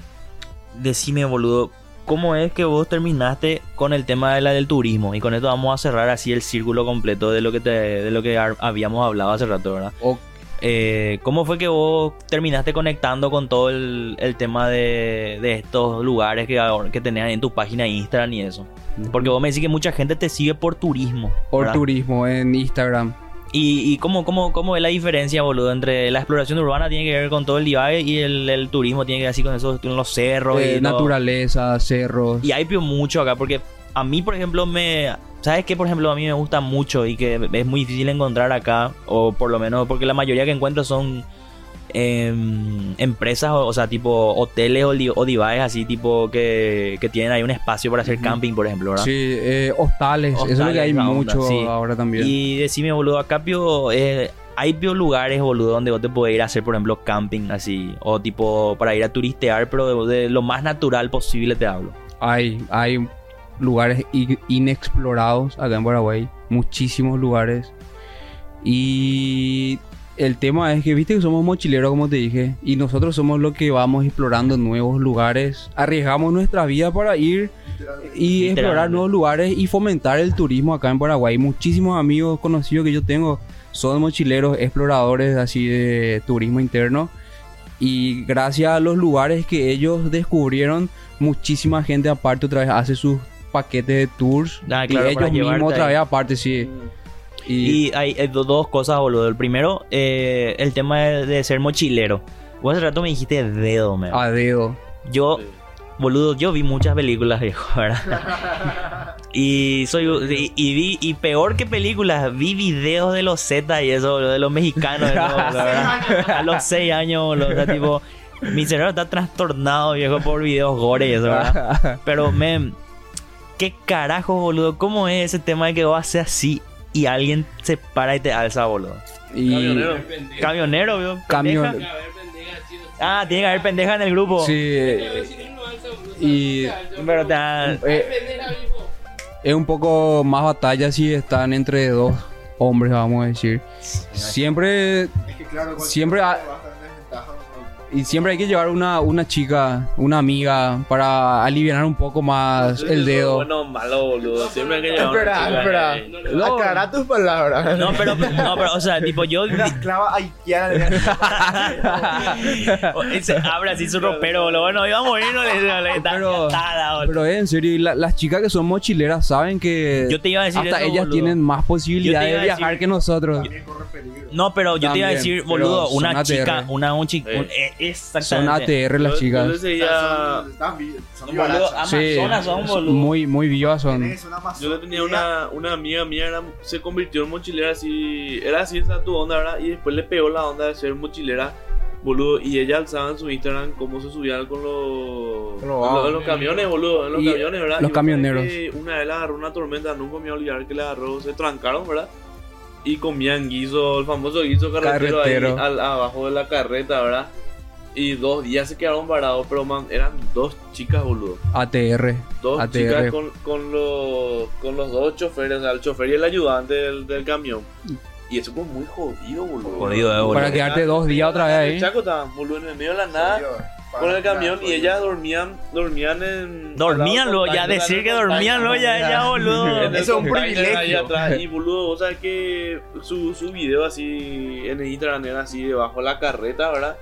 decime, boludo, ¿cómo es que vos terminaste con el tema de la del turismo? Y con esto vamos a cerrar así el círculo completo de lo que te, de lo que habíamos hablado hace rato, ¿verdad? O- Eh, ¿Cómo fue que vos terminaste conectando con todo el, el tema de, de estos lugares que, que tenías en tu página de Instagram y eso? Porque vos me decís que mucha gente te sigue por turismo. por ¿verdad? turismo en Instagram. ¿Y, y cómo, cómo, cómo es la diferencia, boludo, entre la exploración urbana tiene que ver con todo el divague y el, el turismo tiene que ver así con esos, con los cerros Eh, y todo? naturaleza, cerros. Y hay mucho acá, porque a mí, por ejemplo, me... ¿Sabes qué? Por ejemplo, a mí me gusta mucho y que es muy difícil encontrar acá, o por lo menos porque la mayoría que encuentro son em, empresas, o, o sea, tipo hoteles o, di- o divagues así, tipo que, que tienen ahí un espacio para hacer camping, por ejemplo, ¿verdad? Sí, eh, hostales. Eso es lo que hay onda, mucho sí. ahora también. Y decime, boludo, acá pio, eh, hay pio lugares, boludo, donde vos te podés ir a hacer, por ejemplo, camping así, o tipo para ir a turistear, pero de, de lo más natural posible te hablo. Hay, hay lugares inexplorados acá en Paraguay. Muchísimos lugares. Y el tema es que, viste que somos mochileros, como te dije. Y nosotros somos los que vamos explorando nuevos lugares. Arriesgamos nuestra vida para ir y explorar nuevos lugares y fomentar el turismo acá en Paraguay. Muchísimos amigos conocidos que yo tengo son mochileros, exploradores así de turismo interno. Y gracias a los lugares que ellos descubrieron, muchísima gente aparte otra vez hace sus paquetes de tours. Ah, y claro, para ellos mismos otra ahí. vez aparte, sí. Y, Y hay, hay do- dos cosas, boludo. El primero, eh, el tema de, de ser mochilero. Vos hace rato me dijiste dedo, me. a dedo. Yo, boludo, yo vi muchas películas, viejo, ¿verdad? y soy y, y vi, y peor que películas, vi videos de los Z y eso, boludo, de los mexicanos, eso, boludo, ¿verdad? A los 6 años, boludo. O sea, tipo, mi cerebro está trastornado, viejo, por videos gore y eso, ¿verdad? Pero, me. ¿Qué carajo, boludo? ¿Cómo es ese tema de que vos haces así y alguien se para y te alza, boludo? y Camionero. Camionero, vio. Camión. ¿Pendeja? Ah, tiene que haber pendeja en el grupo. sí, Pero eh, boludo, y- alza, Pero te eh, es un poco más batalla si están entre dos hombres, vamos a decir. Siempre Es que claro, Siempre ha- Y siempre hay que llevar una, una chica, una amiga, para aliviar un poco más el dedo. Bueno, malo, boludo. Siempre hay que llevar una Espera, chica, espera. eh. No. Aclara tus palabras. No, pero, no, pero, o sea, tipo, yo. Una esclava haitiana. Se abre así su ropero, boludo. Bueno, iba a morir, no le está Pero- atada, boludo. Pero eh, en serio, y la- las chicas que son mochileras saben que Yo te iba a decir hasta eso, ellas boludo. tienen más posibilidades de a viajar decir- que nosotros. No, pero yo te iba a decir, boludo, una chica, una, un chico, un- eh, Son. ATR las Yo- chicas. Yo les decía. Son Boludo, Sí, Amazonas son, boludo. muy, muy vivas son. Yo tenía una, una amiga mía, era- se convirtió en mochilera así, era así esa tu onda, ¿verdad? Y después le pegó la onda de ser mochilera, boludo, y ella alzaba en su Instagram cómo se subían con los, Con los con camiones, boludo, en los Y camiones, ¿verdad? los Y camioneros. Una vez le agarró una tormenta, nunca me voy a olvidar que le agarró, se trancaron, ¿verdad? Y comían guiso, el famoso guiso carretero, Carretero. ahí al- abajo de la carreta, ¿verdad? Y dos días se quedaron varados, pero man, eran dos chicas, boludo ATR. dos ATR. chicas con, con, los, con los dos choferes, o sea, el chofer y el ayudante del, del camión. Y eso fue muy jodido, boludo. Jodido, eh, boludo. Para quedarte dos días otra vez El ahí. Chaco estaban, boludo, en el medio de la nada, con el camión, y ellas dormían, dormían en... Dormían, lado ya decir que dormían, lo, ya, ya, boludo. Eso es un privilegio. atrás. Y boludo, vos sabés que su, su video así en el Instagram era así debajo de la carreta, ¿verdad?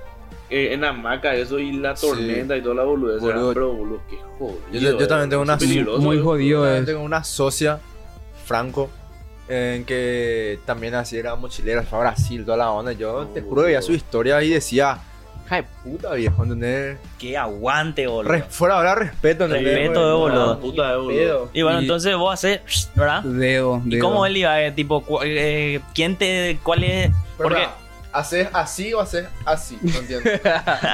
Eh, en hamaca, eso y la Sí. tormenta y toda la boludez. Boludo. Pero boludo, qué jodido. Yo- yo- yo eh. también tengo una- Muy eh. jodido Yo es. tengo una socia, Franco, en que también así era mochilera, fue a Brasil, toda la onda. Yo te juro que veía su historia y decía, hija de puta viejo, ¿entendés? Que aguante, boludo. Res- fuera ahora respeto, ¿entendés? Respeto, eh, boludo. Ah, puta, eh, boludo. Y bueno, Y- entonces vos haces, ¿verdad? Dedo, ¿Y dedo. cómo él iba? eh, tipo, eh, ¿quién te, cuál es? Pero, Porque, ¿Haces así o haces así? No entiendo.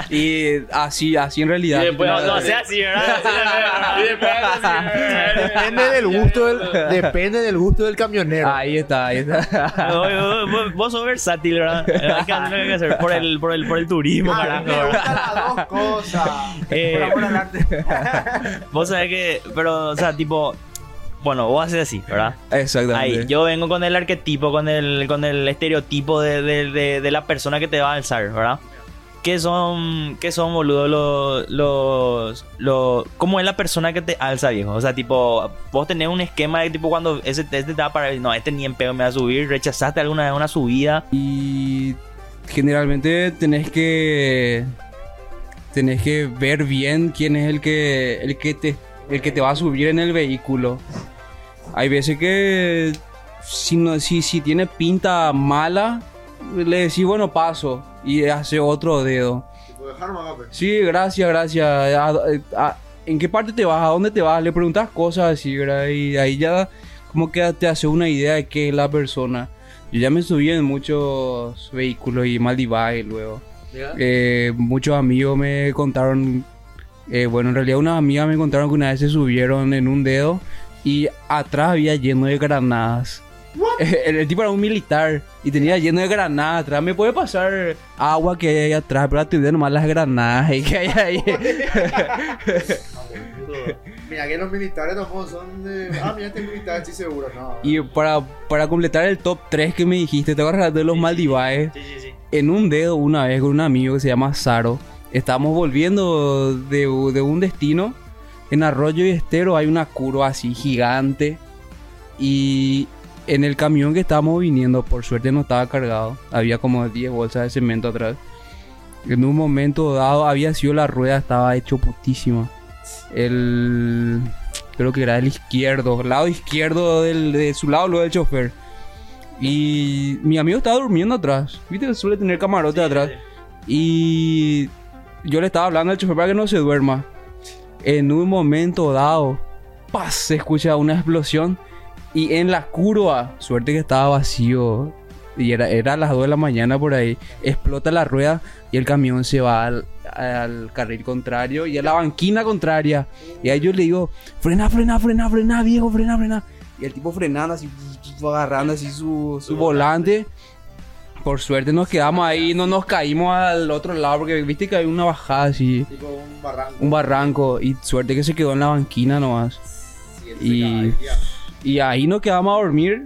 Y así, así en realidad. Y después- no, no sea así, ¿verdad? Y después así, depende del gusto del, depende del gusto del camionero. Ahí está, ahí está. Vos- vos- Vos sos versátil, ¿verdad? Hay que hacer lo que hay que hacer por el, por el, por el turismo, Ah, carajo. me ¿verdad? gustan las dos cosas. Eh, Por amor al arte. Vos sabés que, pero, o sea, tipo, bueno, vos haces así, ¿verdad? Exactamente. Ahí, yo vengo con el arquetipo, con el, con el estereotipo de, de, de, de la persona que te va a alzar, ¿verdad? ¿Qué son, qué son, boludo, los, los, los... ¿Cómo es la persona que te alza, viejo? O sea, tipo, vos tenés un esquema de tipo cuando ese este te da para... No, este ni en pedo me va a subir. ¿Rechazaste alguna vez una subida? Y generalmente tenés que tenés que ver bien quién es el que el que te el que te va a subir en el vehículo. Hay veces que si no si, si tiene pinta mala le decís bueno paso y hace otro dedo. Sí, gracias, gracias. A- a- ¿En qué parte te vas? ¿A dónde te vas? Le preguntas cosas así, ¿verdad? Y ahí ya como que te hace una idea de qué es la persona. Yo ya me subí en muchos vehículos y Maldivae luego. Eh, muchos amigos me contaron, eh, bueno, en realidad unas amigas me contaron que una vez se subieron en un dedo y atrás había lleno de granadas. El, el tipo era un militar y tenía lleno de granadas atrás. Me puede pasar agua que hay ahí atrás, pero te nomás las granadas y que hay ahí. Mira que los militares tampoco son de. Ah, mira, este militar, estoy seguro. No. y para, para completar el top 3 que me dijiste, te acuerdas de los Maldivaes. Sí, sí, sí. en un dedo una vez con un amigo que se llama Saro. Estábamos volviendo de, de un destino. En Arroyo y Estero hay una curva así gigante. Y en el camión que estábamos viniendo, por suerte no estaba cargado. Había como 10 bolsas de cemento atrás. En un momento dado había sido la rueda, estaba hecho putísima. El... Creo que era el izquierdo, el lado izquierdo del, de su lado, lo del chofer. Y mi amigo estaba durmiendo atrás. Viste que suele tener camarote atrás. Y yo le estaba hablando al chofer para que no se duerma. En un momento dado, ¡paz! se escucha una explosión. Y en la curva, suerte que estaba vacío. Y era, era a las 2 de la mañana por ahí. Explota la rueda y el camión se va al, al carril contrario y a la banquina contraria. Y ahí yo le digo, frena, frena, frena, frena, viejo, frena, frena. Y el tipo frenando así, agarrando así su, su volante. Por suerte nos quedamos ahí, no nos caímos al otro lado porque viste que hay una bajada así, Tipo un barranco. un barranco. Y suerte que se quedó en la banquina nomás. Y, y ahí nos quedamos a dormir.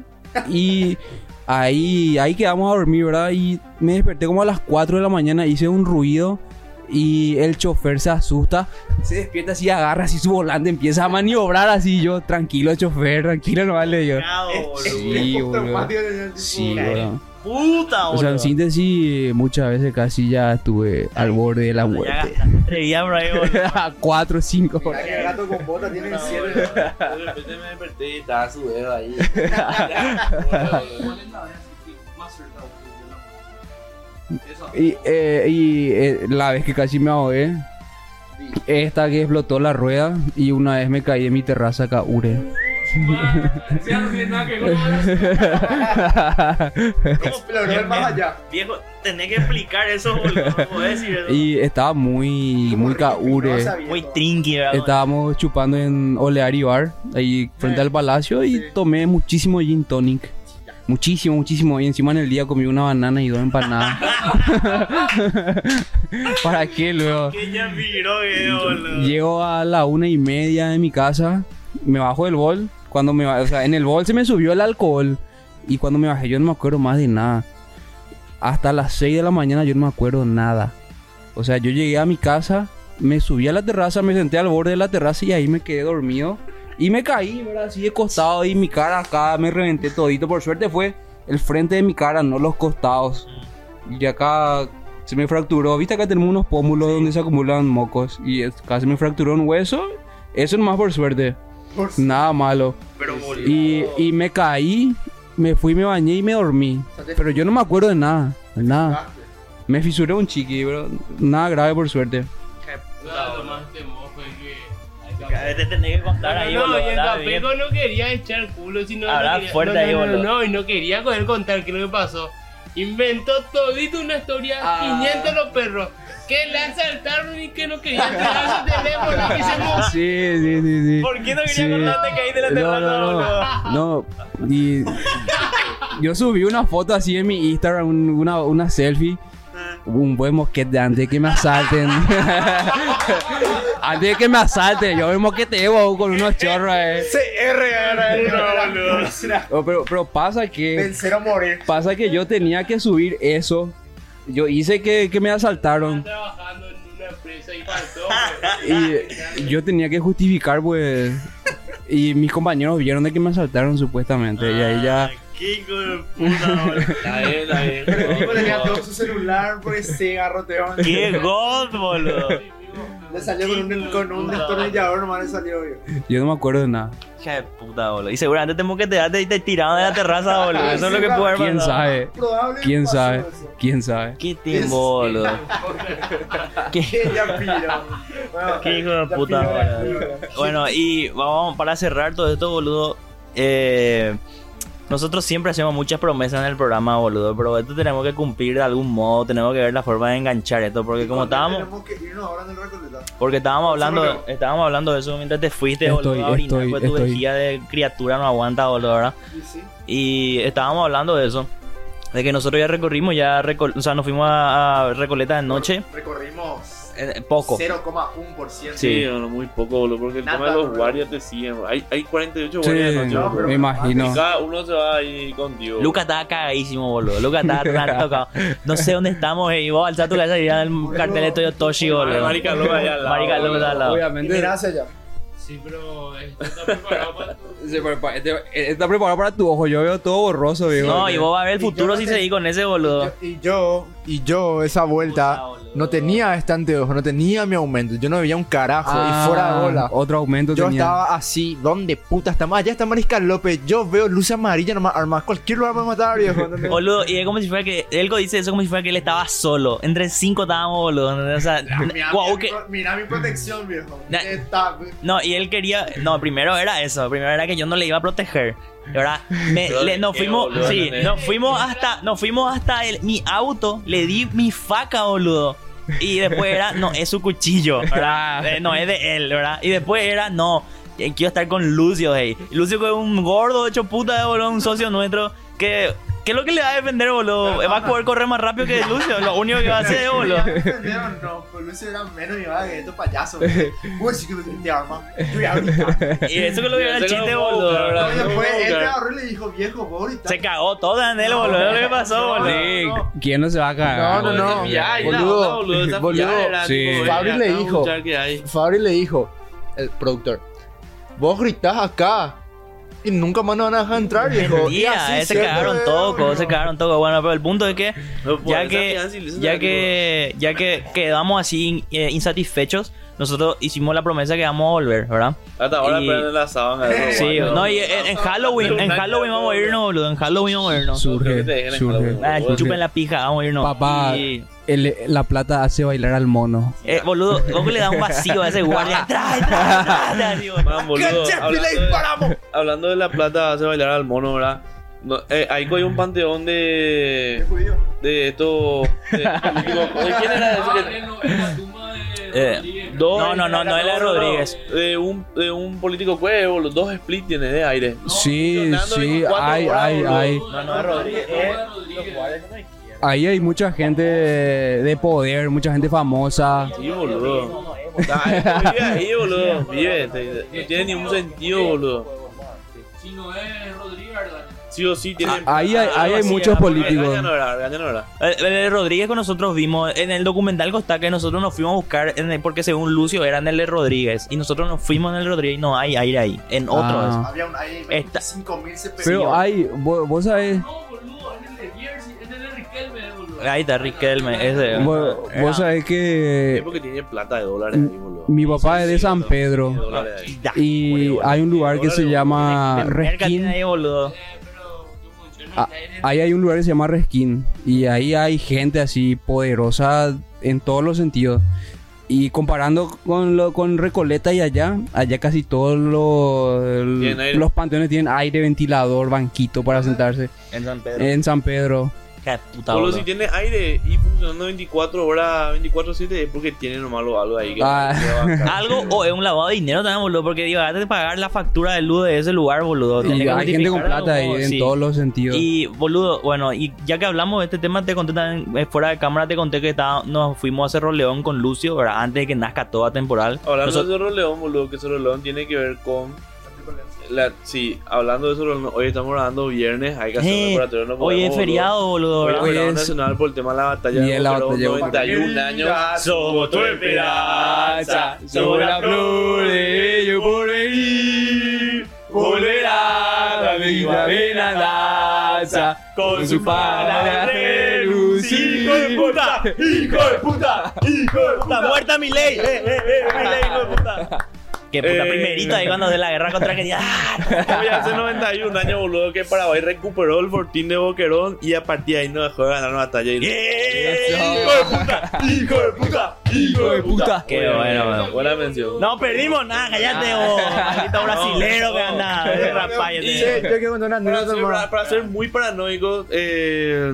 Y ahí, ahí quedamos a dormir, ¿verdad? Y me desperté como a las 4 de la mañana, hice un ruido. y el chofer se asusta, se despierta así, agarra así su volante, empieza a maniobrar así, yo, tranquilo chofer, tranquilo, no vale yo. Bravo. Sí, boludo. Sí, boludo. Puta, O sea, en boludo. síntesis, muchas veces casi ya estuve al borde de la Ya muerte. gastaste tres días por ahí, boludo. A cuatro o cinco horas. El gato con bota tiene De siete. repente me desperté y estaba su dedo ahí. Y, eh, y eh, la vez que casi me ahogué, esta que explotó la rueda y una vez me caí en mi terraza acá, Ure. Pero más allá. Viejo, tenés que explicar eso, boludo. Decir eso. y estaba muy, muy caure. Muy trinqui, ¿verdad? Estábamos chupando en Oleari Bar, ahí frente al palacio, y tomé muchísimo gin tonic. Muchísimo, muchísimo. Y encima en el día comí una banana y dos empanadas. ¿Para qué luego? Que ya miró, eh, boludo. Llego a la una y media de mi casa, me bajo del bol. Cuando me o sea, en el bol se me subió el alcohol. Y cuando me bajé yo no me acuerdo más de nada. Hasta las 6 de la mañana yo no me acuerdo nada. O sea, yo llegué a mi casa, me subí a la terraza, me senté al borde de la terraza y ahí me quedé dormido. Y me caí, ¿verdad? Así de costado y mi cara acá me reventé todito. Por suerte fue el frente de mi cara, no los costados. Y acá se me fracturó. ¿Viste acá tenemos unos pómulos donde se acumulan mocos? Y es- acá se me fracturó un hueso. Eso nomás por suerte. Nada malo. Pero, boludo. Y, y me caí, me fui, me bañé y me dormí. Pero yo no me acuerdo de nada. De nada. Me fisuré un chiqui, pero nada grave por suerte. Te tenés que contar No, ahí, no, y el. Capeco no quería echar culo, sino Habla no fuerte ahí, boludo. no, y no quería poder contar qué es lo que pasó. Inventó todito una historia, Ah. 500 los perros, que le asaltaron y que no querían entregar su teléfono, que se mo- Sí, sí, sí, sí. ¿Por qué no quería Sí. contarte que ahí de la No, no, boludo? no. No, y yo subí una foto así en mi Instagram, un- una, una selfie. Un buen mosquete antes de que me asalten. antes de que me asalten, yo me mosqueteo con unos chorros. Eh. Oh, pero, pero pasa que Vencer o morir. pasa que yo tenía que subir eso. Yo hice que, que me asaltaron. trabajando en una empresa y faltó. Y yo tenía que justificar, pues. Y mis compañeros vieron de que me asaltaron supuestamente. Y ahí ya. Qué hijo de puta. Está bien, está bien. Pero el tipo tenía todo su celular por ese garroteo. Qué god, boludo. Le salió con un, con un destornillador nomás le salió. yo. Yo no me acuerdo de nada. Hija de puta, boludo. Y seguramente te moqueteaste y te tiraron de la terraza, boludo. Eso es lo que puede haber ¿Quién sabe? ¿Quién sabe? ¿Quién sabe? Qué timbo, boludo. Qué, qué hijo de puta, boludo. Bueno, y vamos para cerrar todo esto, boludo. Eh, nosotros siempre hacemos muchas promesas en el programa, boludo. Pero esto tenemos que cumplir de algún modo. Tenemos que ver la forma de enganchar esto. Porque como estábamos, Tenemos que irnos ahora en el Recoleta. porque estábamos hablando, estábamos hablando de eso mientras te fuiste, boludo. A orinar, estoy- pues tu estoy. vejiga de criatura no aguanta, boludo, ¿verdad? Y sí. Y estábamos hablando de eso. De que nosotros ya recorrimos, ya recol- o sea, nos fuimos a, a Recoleta de noche. Recorrimos eh, poco. 0,1%. Sí. Sí, bueno, muy poco, boludo, porque el Nada, tema de los boludo. guardias te siguen. Hay, hay 48 Sí, guardias no, me imagino. Y cada uno se va ahí contigo. Lucas estaba cagadísimo, boludo. Lucas estaba tan tocado. No sé dónde estamos, eh. Y vos alzar tu cabeza y ir al cartel de Toyo Toshi, boludo. Marica Loca allá al lado, Marica al lado. Y Obviamente. mirá hacia allá. Sí, pero esto está preparado para tu... se este- Está preparado para tu ojo. Yo veo todo borroso, viejo. No, y vos vas a ver el Y futuro si seguís con ese, boludo. Y yo, y yo, esa vuelta, no tenía estante de ojo, no tenía mi aumento. Yo no veía un carajo. Ah, y fuera de bola. Otro aumento Yo tenía. estaba así, ¿dónde puta estamos? Allá está Mariscal López. Yo veo luces amarillas nomás armadas. Cualquier lugar me matar, viejo. Boludo, y es como si fuera que. Elko dice eso como si fuera que él estaba solo. Entre cinco estábamos, boludo. O sea, Mira, que. mi mira mi protección, viejo. Na- Está- No, y él quería. No, primero era eso. Primero era que yo no le iba a proteger. ¿Verdad? Me- Pero le- nos fuimos. boludo, Sí, nos fuimos hasta. Nos fuimos hasta el, mi auto. Le di mi faca, boludo. Y después era, no, es su cuchillo, ¿verdad? Eh, no, es de él, ¿verdad? Y después era, no, eh, quiero estar con Lucio, hey. Lucio que es un gordo hecho puta, boludo, un socio nuestro que ¿Qué es lo que le va a defender, boludo? Va a poder correr más rápido que Lucio. Lo único que va a hacer boludo. No, pues Lucio era menos y va que estos payasos. Uy, sí que me grité arma. Yo a gritar. Y eso que lo era el chiste, boludo. Y después No, él te claro. agarró y le dijo, viejo, vos gritas. Se cagó todo en él, boludo. Es lo que pasó, boludo. Sí, ¿quién no se va a cagar? No, no, no. Desafiar, y la Boludo, boludo, Fabri "Ven le dijo. escuchar qué hay". Fabri le dijo, el productor, vos gritás acá y nunca más nos van a dejar entrar, viejo. Y así eh, se cagaron todos, se cagaron todos. Bueno, pero el punto es que ya que ya que ya que quedamos así eh, insatisfechos, nosotros hicimos la promesa que vamos a volver, ¿verdad? Hasta ahora y- prenden la sábana. eso, Sí, bueno. no, y en, en Halloween, en Halloween vamos a irnos, boludo. En Halloween vamos a irnos. Surge, surge. Ah, chupen la pija, vamos a irnos. Papá. Y, El- la plata hace bailar al mono. eh, boludo, ¿cómo le da un vacío a ese guardia? ¡Trae, trae, trae! Man, boludo, hablando, de, hablando de la plata hace bailar al mono, ¿verdad? No, eh, ahí hay un panteón de. De esto. De, ¿De quién era ese la de Eh. Dos- No, no, no, no, es Rodríguez. De un, de un político cuevo, los dos split tiene de aire. Sí, sí, 24 hay, hay, hay. No, no es Rodríguez. La eh, de Rodríguez. Ahí hay mucha gente de poder, mucha gente famosa. Sí, boludo. Vive ahí, boludo. Vive. No tiene ningún sentido, boludo. Si no es Rodríguez, ¿verdad? Sí o sí tiene. Ah, Ahí hay, ahí hay muchos ah, políticos. El Rodríguez que nosotros vimos en el documental consta que nosotros nos fuimos a buscar en el- porque según Lucio era en el de Rodríguez y nosotros nos fuimos en el Rodríguez y no hay aire ahí en otro Ah. Había un 25.000 CP. Pero hay, vos, vos sabés, No, boludo, en el de Riquelme, ahí está Riquelme ese vos, vos sabés Es que porque tiene plata de dólares ahí, boludo. mi papá es de San Pedro. Da, y hay un lugar que se llama Reskin. ahí, boludo. Eh. Ah, Ahí hay un lugar que se llama Reskin y ahí hay gente así poderosa en todos los sentidos. Y comparando con, lo, con Recoleta y allá, allá casi todos los, los panteones tienen aire, ventilador, banquito para sentarse. En San Pedro. En San Pedro. Qué puta, Solo boludo. si tiene aire y funcionando 24 horas, 24-7 es porque tiene nomás algo, algo ahí. Que Ah. Algo o es un lavado de dinero también, boludo, porque digo, antes de pagar la factura de luz de ese lugar, boludo. tenés Y que hay gente con plata ahí en sí. todos los sentidos. Y boludo, bueno, y ya que hablamos de este tema, te conté también, eh, fuera de cámara, te conté que estaba, nos fuimos a Cerro León con Lucio, ¿verdad? Antes de que nazca toda temporal. Hablando Nosotros- de Cerro León, boludo, que Cerro León tiene que ver con. La, sí, hablando de León, hoy estamos grabando viernes, hay que hacer un Eh, laboratorio. No hoy es feriado, boludo, Hoy. Hoy es- nacional por el tema de la batalla Y de en la batalla de 91 años. Somos tu esperanza, somos la flor de ello por venir. Volverá la misma venanza con su fala de relucir. ¡Hijo de puta! ¡Hijo de puta! ¡Hijo de puta! ¡Muerta mi ley! ¡Eh, eh, eh! ¡Mi ley, hijo de puta! Que puta, Eh. primerito ahí cuando de la guerra contra que ¡Ah! Hoy hace 91 años, boludo, que Paraguay recuperó el fortín de Boquerón y a partir de ahí no dejó de ganar una batalla. Y... ¡Hijo de puta! ¡Hijo de puta! ¡Hijo de puta! Qué bueno, bueno. Buena mención. No perdimos nada, cállate vos. Maldito brasilero que anda yo quiero contar una Para anécdota, ser, hermano. para- para ser muy paranoico, eh,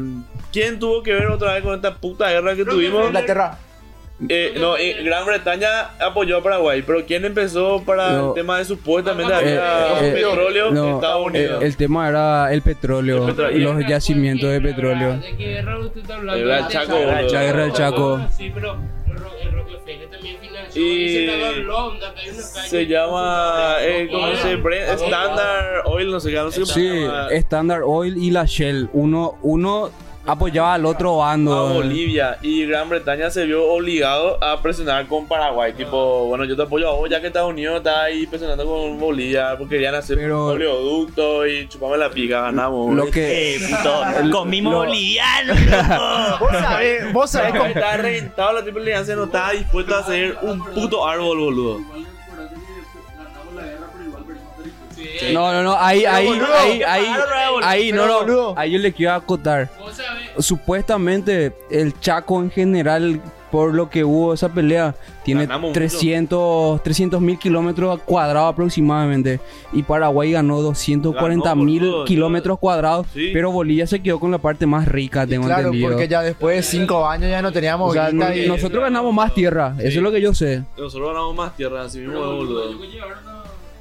¿quién tuvo que ver otra vez con esta puta guerra que tuvimos? Inglaterra. Eh, no, eh, Gran Bretaña apoyó a Paraguay, pero ¿quién empezó para No. el tema de supuestamente Eh, había eh, petróleo? no, Estados eh, Unidos. el tema era el petróleo, El petróleo. los yacimientos de petróleo. ¿De qué guerra usted está hablando? De la Chaco, La guerra del Chaco. Sí, pero el Ro- el Rockefeller también financió. Y se llama, eh, ¿cómo se? Standard Oil, no sé qué, no sé Sí. Standard Oil y la Shell. Uno, uno apoyaba al otro a bando. Bolivia y Gran Bretaña se vio obligado a presionar con Paraguay. Tipo, bueno, yo te apoyo a vos ya que Estados Unidos está ahí presionando con Bolivia porque querían hacer Pero- un oleoducto y chupame la pica, ganamos. Lo que Eh, puto, comimos Lo- boliviano, loco. Vos sabés, vos sabés Como cómo. estaba reventado la triple alianza, no estaba dispuesto a hacer un puto árbol, boludo. Sí. No, no, no, ahí, ahí, boludo, ahí, ¿qué ahí, ahí, no, no, boludo. ahí yo le quiero acotar. Supuestamente el Chaco en general, por lo que hubo esa pelea, tiene Ganamos mucho. 300 mil kilómetros cuadrados aproximadamente. Y Paraguay ganó 240 mil kilómetros cuadrados. Sí. Pero Bolivia se quedó con la parte más rica, tengo Claro, entendido. porque ya después de cinco años ya no teníamos O sea, guita no- y- nosotros ganamos más tierra, Sí. eso es lo que yo sé. Nosotros ganamos más tierra, así mismo, boludo.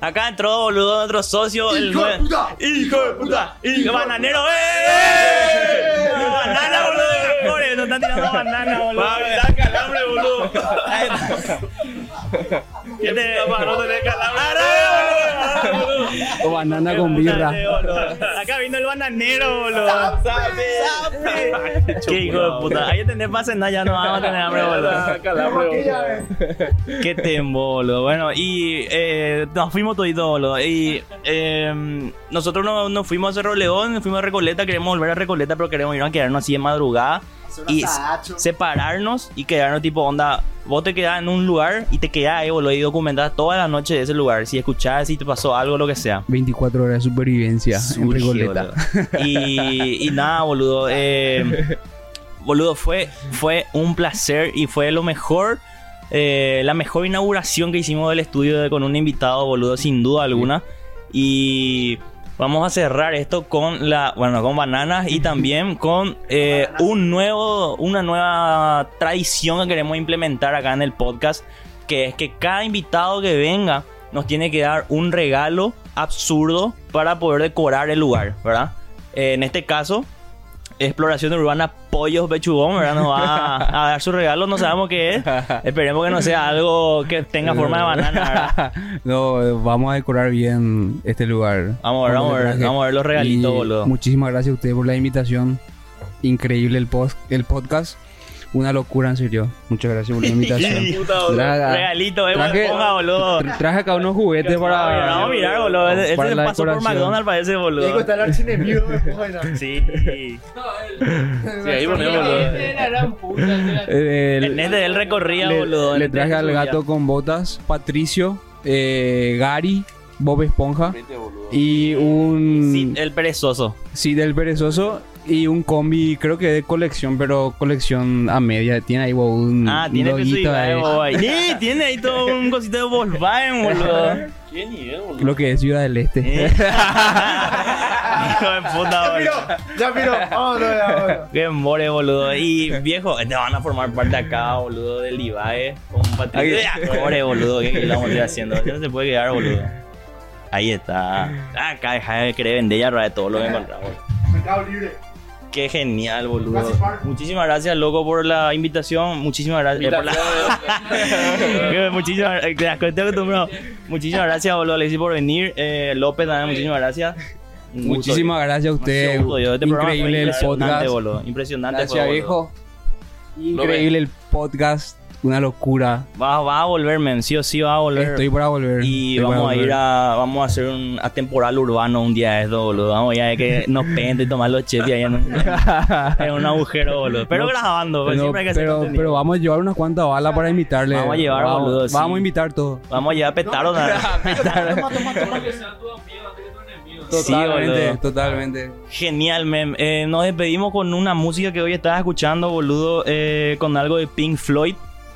Acá entró, boludo, nuestro socio. el ¡Hijo de puta! ¡Hijo de puta! ¡Hijo bananero! ¡Eh! ¡Banana, boludo! Pobre, nos están tirando banana, boludo. Va a calambre, boludo. ¿Qué te... Para no tener calambre. O banana con birra. Acá vino el bananero, boludo. ¡Sape! ¡Qué hijo de puta! Ahí tenés para cenar, ya no vamos a tener hambre, boludo. Calambre, boludo. Qué tembo, boludo. Bueno, y eh, nos fuimos toditos, boludo. Y eh, nosotros nos, nos fuimos a Cerro León, fuimos a Recoleta, queremos volver a Recoleta, pero queremos irnos a quedarnos así de madrugada. Y separarnos y quedarnos tipo onda. Vos te quedás en un lugar y te quedás ahí, boludo, y documentás toda la noche de ese lugar. Si escuchás, si te pasó algo, lo que sea. 24 horas de supervivencia en Sushi, Recoleta. boludo. Y, y nada, boludo. eh, boludo, fue, fue un placer y fue lo mejor. eh, la mejor inauguración que hicimos del estudio de- con un invitado, boludo, sin duda alguna. Y vamos a cerrar esto con la, bueno, con bananas y también con eh, un nuevo, una nueva tradición que queremos implementar acá en el podcast, que es que cada invitado que venga nos tiene que dar un regalo absurdo para poder decorar el lugar, ¿verdad? Eh, en este caso, Exploración Urbana Pollos Bechugón, ¿verdad? Nos va a, a dar su regalo, no sabemos qué es. Esperemos que no sea algo que tenga forma de banana, ¿verdad? no, vamos a decorar bien este lugar. Vamos a ver, vamos a ver, vamos a ver los regalitos, Y boludo. Muchísimas gracias a ustedes por la invitación. Increíble el, post, el podcast. Una locura, en serio. Muchas gracias por la invitación. Puta, boludo. Traga- Regalito, eh, traje- ponga, boludo. tra- traje acá unos juguetes para. vamos a mirar, boludo. Este para se la pasó por. McDonald's, parece, Diego boludo. está el archienemigo de Poina. Sí. Sí, ahí ponemos, boludo. La gran puta, era- el- En este él recorría, le, boludo. le traje al gato con botas, Patricio, eh, Gary, Bob Esponja y un Sí, el perezoso. sí del perezoso y un combi, creo que de colección, pero colección a media. Tiene ahí wow, un Ah, tiene loguito ahí. ahí. Sí, tiene ahí todo un cosito de Volkswagen, boludo. ¿Qué nivel, boludo? Lo que es Ciudad del Este. Eh. Hijo de puta, boludo. Ya, miro. Vámonos, ya, vámonos. Qué more, boludo. Y viejo, te van a formar parte acá, boludo, del IBAE. Con Patricio. Aquí. More, boludo. ¿Qué le vamos a ir haciendo? Ya no se puede quedar, boludo. Ahí está. Ah, Acá deja de querer vender ya de todo lo que encontramos. Mercado Libre. Qué genial, boludo. Gracias. Muchísimas gracias, loco, por la invitación. Muchísimas gracias. eh, por la- muchísimas, eh, tú, bro. Muchísimas gracias, boludo, Alexis, por venir. Eh, López también, muchísimas gracias. Un gusto, Muchísimas gracias a usted. Gusto, yo. Este programa fue Increíble el impresionante, podcast. boludo. Impresionante. Gracias, fue, boludo. viejo. Increíble el podcast. Una locura. Va, va a volver, men. Sí o sí va a volver. Estoy para volver. y Estoy vamos a ir a. Vamos a hacer un atemporal urbano un día de esto, boludo. Vamos ya a que nos pente y tomar los chefs ahí en un, en un agujero, boludo. Pero No, grabando, pues, Pero, siempre hay que pero, pero vamos a llevar unas cuantas balas para invitarle. Vamos a llevar, vamos, boludo, sí. Vamos a invitar todo. Vamos a petar o nada. que sea tu amigo, antes que tu enemigo. Sí, Totalmente, boludo. totalmente. Genial, mem. Eh, nos despedimos con una música que hoy estás escuchando, boludo, eh, con algo de Pink Floyd.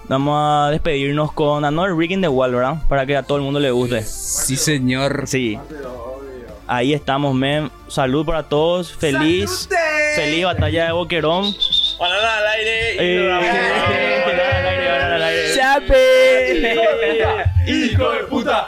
Vamos a despedirnos con Another Rick in the Wall, ¿verdad? Para que a todo el mundo le guste. Sí, señor. Sí. Ahí estamos, mem. Salud para todos. Feliz. Feliz batalla de Boquerón. Banana al aire. Eh, banana al aire, banana al aire. ¡Hijo de puta!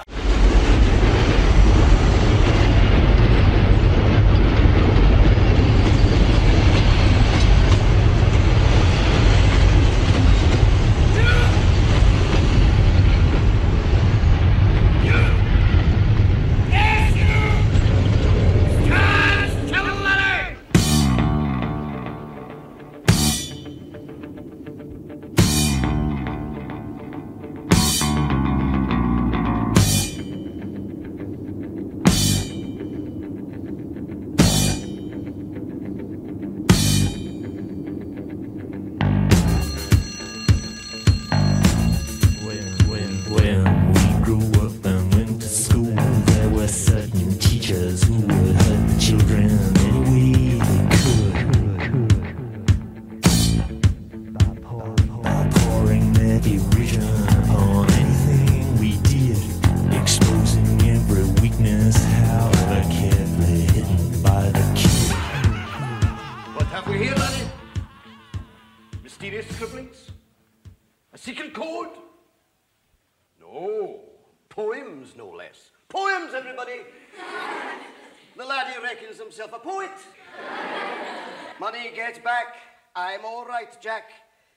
Right, Jack.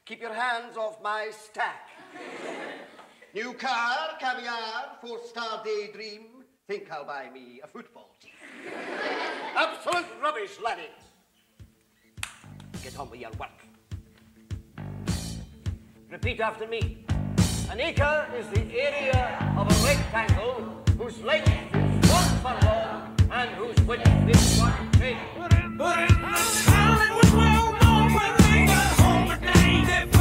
Keep your hands off my stack. New car, caviar, four-star daydream. Think I'll buy me a football team. Absolute rubbish, laddie. Get on with your work. Repeat after me. An acre is the area of a rectangle whose length is one furlong and whose width is one. But in the town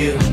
you.